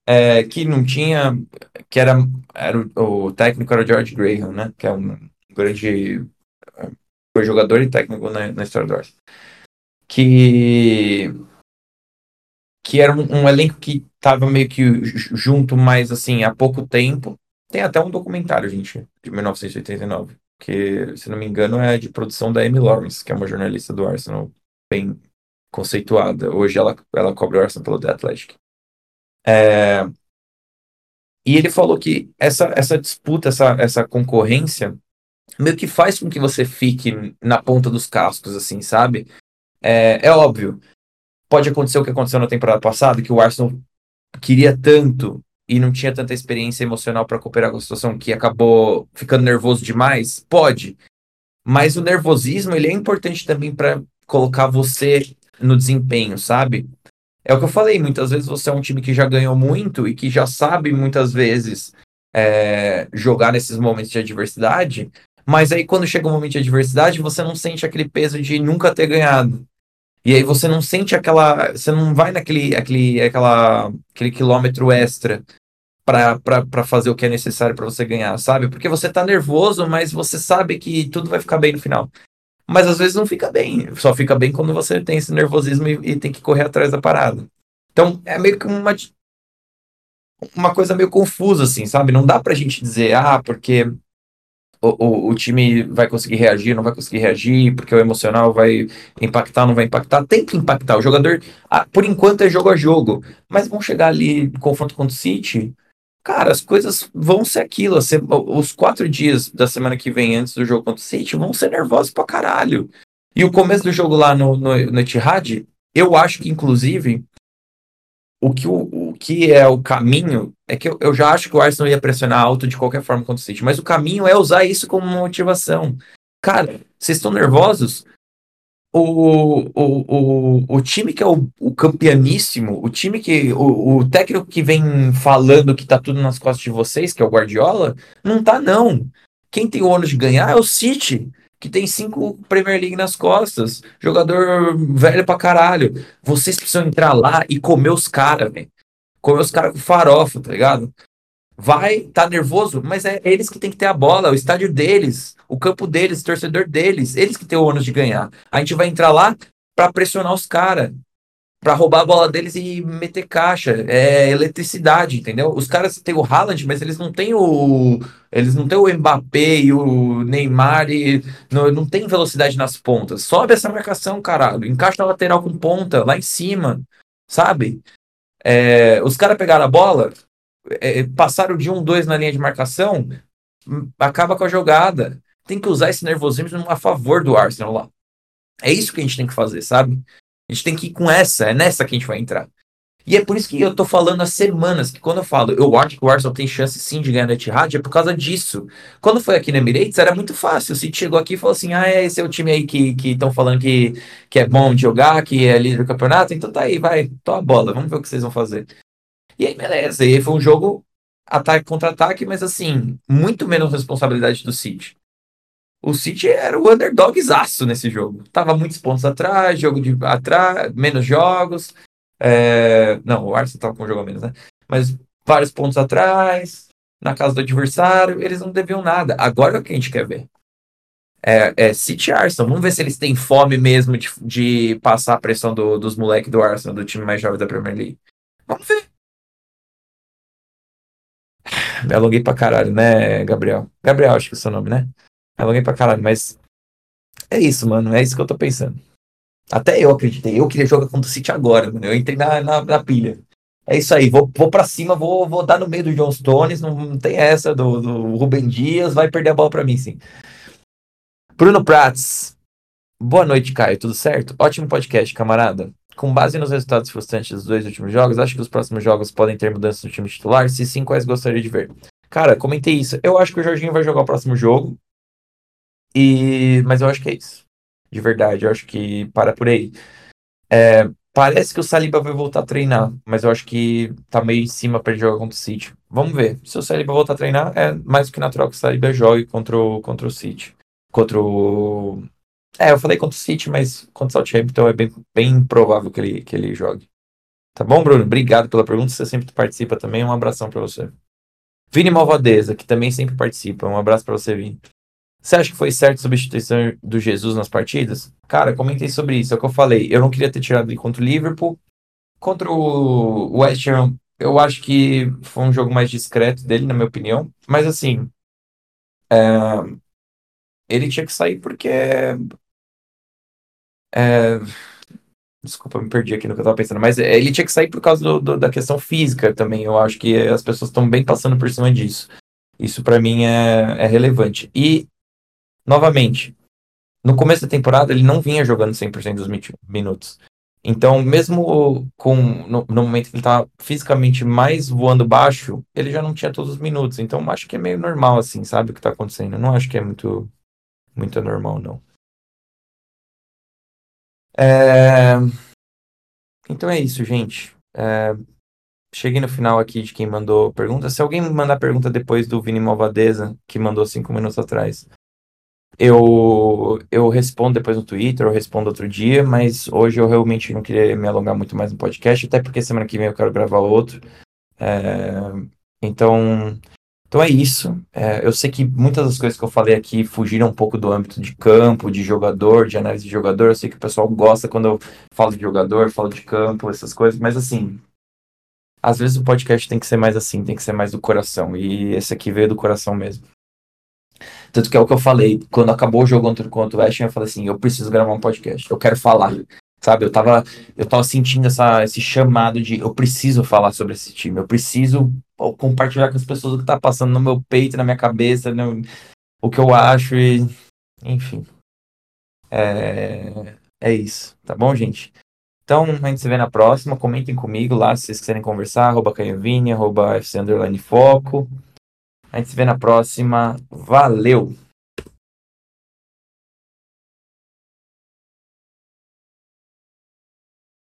é, que não tinha. que era. era o, o, técnico era o George Graham, né? Que é um grande. foi jogador e técnico na, na história do Arsenal. Que. que era um, um elenco que estava meio que junto, mas assim, há pouco tempo. Tem até um documentário, gente, de 1989, que, se não me engano, é de produção da Amy Lawrence, que é uma jornalista do Arsenal bem conceituada. Hoje ela, ela cobre o Arsenal pelo The Athletic. É... E ele falou que essa, essa disputa, essa, essa concorrência, meio que faz com que você fique na ponta dos cascos, assim, sabe? É, é óbvio. Pode acontecer o que aconteceu na temporada passada, que o Arsenal queria tanto e não tinha tanta experiência emocional para cooperar com a situação que acabou ficando nervoso demais? Pode. Mas o nervosismo, ele é importante também para colocar você no desempenho, sabe? É o que eu falei, muitas vezes você é um time que já ganhou muito e que já sabe muitas vezes é, jogar nesses momentos de adversidade, mas aí quando chega um momento de adversidade, você não sente aquele peso de nunca ter ganhado. E aí você não sente aquela. Você não vai naquele aquele, aquela, aquele quilômetro extra para fazer o que é necessário para você ganhar, sabe? Porque você tá nervoso, mas você sabe que tudo vai ficar bem no final. Mas às vezes não fica bem, só fica bem quando você tem esse nervosismo e, e tem que correr atrás da parada. Então é meio que uma, uma coisa meio confusa, assim, sabe? Não dá pra gente dizer, ah, porque o, o, o, time vai conseguir reagir, não vai conseguir reagir, porque o emocional vai impactar, não vai impactar. Tem que impactar. O jogador, ah, por enquanto, é jogo a jogo. Mas vão chegar ali, confronto contra o City, Cara, as coisas vão ser aquilo. Os quatro dias da semana que vem antes do jogo contra o City vão ser nervosos pra caralho. E o começo do jogo lá no, no, no Etihad, eu acho que, inclusive, o que, o, o que é o caminho é que eu, eu já acho que o Arsenal ia pressionar alto de qualquer forma contra o City, mas o caminho é usar isso como motivação. Cara, vocês estão nervosos? o, o, o, o time que é o, o campeoníssimo, o time que. O, o técnico que vem falando que tá tudo nas costas de vocês, que é o Guardiola, não tá, não. Quem tem o ônus de ganhar é o City, que tem cinco Premier League nas costas. Jogador velho pra caralho. Vocês precisam entrar lá e comer os caras, velho. Comer os caras com farofa, tá ligado? vai, tá nervoso, mas é eles que tem que ter a bola, o estádio deles, o campo deles, o torcedor deles, eles que tem o ônus de ganhar. A gente vai entrar lá para pressionar os caras, para roubar a bola deles e meter caixa, é eletricidade, entendeu? Os caras têm o Haaland, mas eles não têm o eles não têm o Mbappé e o Neymar e não, não tem velocidade nas pontas. Sobe essa marcação, caralho, encaixa a lateral com ponta lá em cima, sabe? É, os caras pegaram a bola, é, passaram de um, dois na linha de marcação, acaba com a jogada. Tem que usar esse nervosismo a favor do Arsenal lá. É isso que a gente tem que fazer, sabe? A gente tem que ir com essa, é nessa que a gente vai entrar. E é por isso que eu tô falando há semanas que quando eu falo, eu acho que o Arsenal tem chance sim de ganhar no Etihad, é por causa disso. Quando foi aqui no Emirates, era muito fácil. O City chegou aqui e falou assim: ah, esse é o time aí que estão falando que, que é bom de jogar, que é líder do campeonato, então tá aí, vai, toma a bola, vamos ver o que vocês vão fazer. E aí, beleza. E aí foi um jogo ataque contra ataque, mas assim, muito menos responsabilidade do City. O City era o underdogzaço nesse jogo. Tava muitos pontos atrás, jogo de atrás, menos jogos. É... Não, o Arsenal tava com um jogo a menos, né? Mas vários pontos atrás, na casa do adversário, eles não deviam nada. Agora é o que a gente quer ver. É, é City Arsenal. Vamos ver se eles têm fome mesmo de, de passar a pressão do, dos moleques do Arsenal, do time mais jovem da Premier League. Vamos ver. Me alonguei pra caralho, né, Gabriel? Gabriel, acho que é o seu nome, né? Me alonguei pra caralho, mas é isso, mano. É isso que eu tô pensando. Até eu acreditei. Eu queria jogar contra o City agora, mano. Eu entrei na, na, na pilha. É isso aí, vou, vou pra cima, vou, vou dar no meio do John Stones, não, não tem essa do, do Rubem Dias, vai perder a bola pra mim, sim. Bruno Prats, boa noite, Caio, tudo certo? Ótimo podcast, camarada. Com base nos resultados frustrantes dos dois últimos jogos, acho que os próximos jogos podem ter mudanças no time titular? Se sim, quais gostaria de ver? Cara, comentei isso. Eu acho que o Jorginho vai jogar o próximo jogo. E... Mas eu acho que é isso. De verdade, eu acho que para por aí. É, parece que o Saliba vai voltar a treinar, mas eu acho que tá meio em cima para jogar contra o City. Vamos ver. Se o Saliba voltar a treinar, é mais do que natural que o Saliba jogue contra o, contra o City. Contra o é, eu falei contra o City, mas contra o Southampton é bem, bem provável que ele, que ele jogue. Tá bom, Bruno? Obrigado pela pergunta. Você sempre participa também. Um abração para você. Vini Malvadeza, que também sempre participa. Um abraço para você, Vini. Você acha que foi certo a substituição do Jesus nas partidas? Cara, comentei sobre isso. É o que eu falei. Eu não queria ter tirado ele contra o Liverpool. Contra o West Ham, eu acho que foi um jogo mais discreto dele, na minha opinião. Mas assim, é... ele tinha que sair porque é... Desculpa, me perdi aqui no que eu tava pensando, mas é, ele tinha que sair por causa do, do, da questão física também. Eu acho que as pessoas estão bem passando por cima disso. Isso para mim é, é relevante. E, novamente, no começo da temporada ele não vinha jogando 100% dos minutos. Então, mesmo com no, no, momento que ele tá fisicamente mais voando baixo, ele já não tinha todos os minutos. Então, acho que é meio normal, assim, sabe o que tá acontecendo. Não acho que é muito, muito normal, não. É... Então é isso, gente. É... Cheguei no final aqui de quem mandou pergunta. Se alguém mandar pergunta depois do Vini Malvadeza, que mandou cinco minutos atrás, eu, eu respondo depois no Twitter, eu respondo outro dia, mas hoje eu realmente não queria me alongar muito mais no podcast, até porque semana que vem eu quero gravar outro. É... Então, então é isso. É, eu sei que muitas das coisas que eu falei aqui fugiram um pouco do âmbito de campo, de jogador, de análise de jogador. Eu sei que o pessoal gosta quando eu falo de jogador, falo de campo, essas coisas, mas assim, às vezes o podcast tem que ser mais assim, tem que ser mais do coração. E esse aqui veio do coração mesmo. Tanto que é o que eu falei, quando acabou o jogo contra, contra o West eu falei assim, eu preciso gravar um podcast, eu quero falar. Sabe, eu tava, eu tava sentindo essa, esse chamado de eu preciso falar sobre esse time, eu preciso compartilhar com as pessoas o que tá passando no meu peito, na minha cabeça, no, o que eu acho e. Enfim. É, é isso, tá bom, gente? Então, a gente se vê na próxima. Comentem comigo lá se vocês quiserem conversar. Arroba Canhovini, arroba FC Underline Foco. A gente se vê na próxima. Valeu!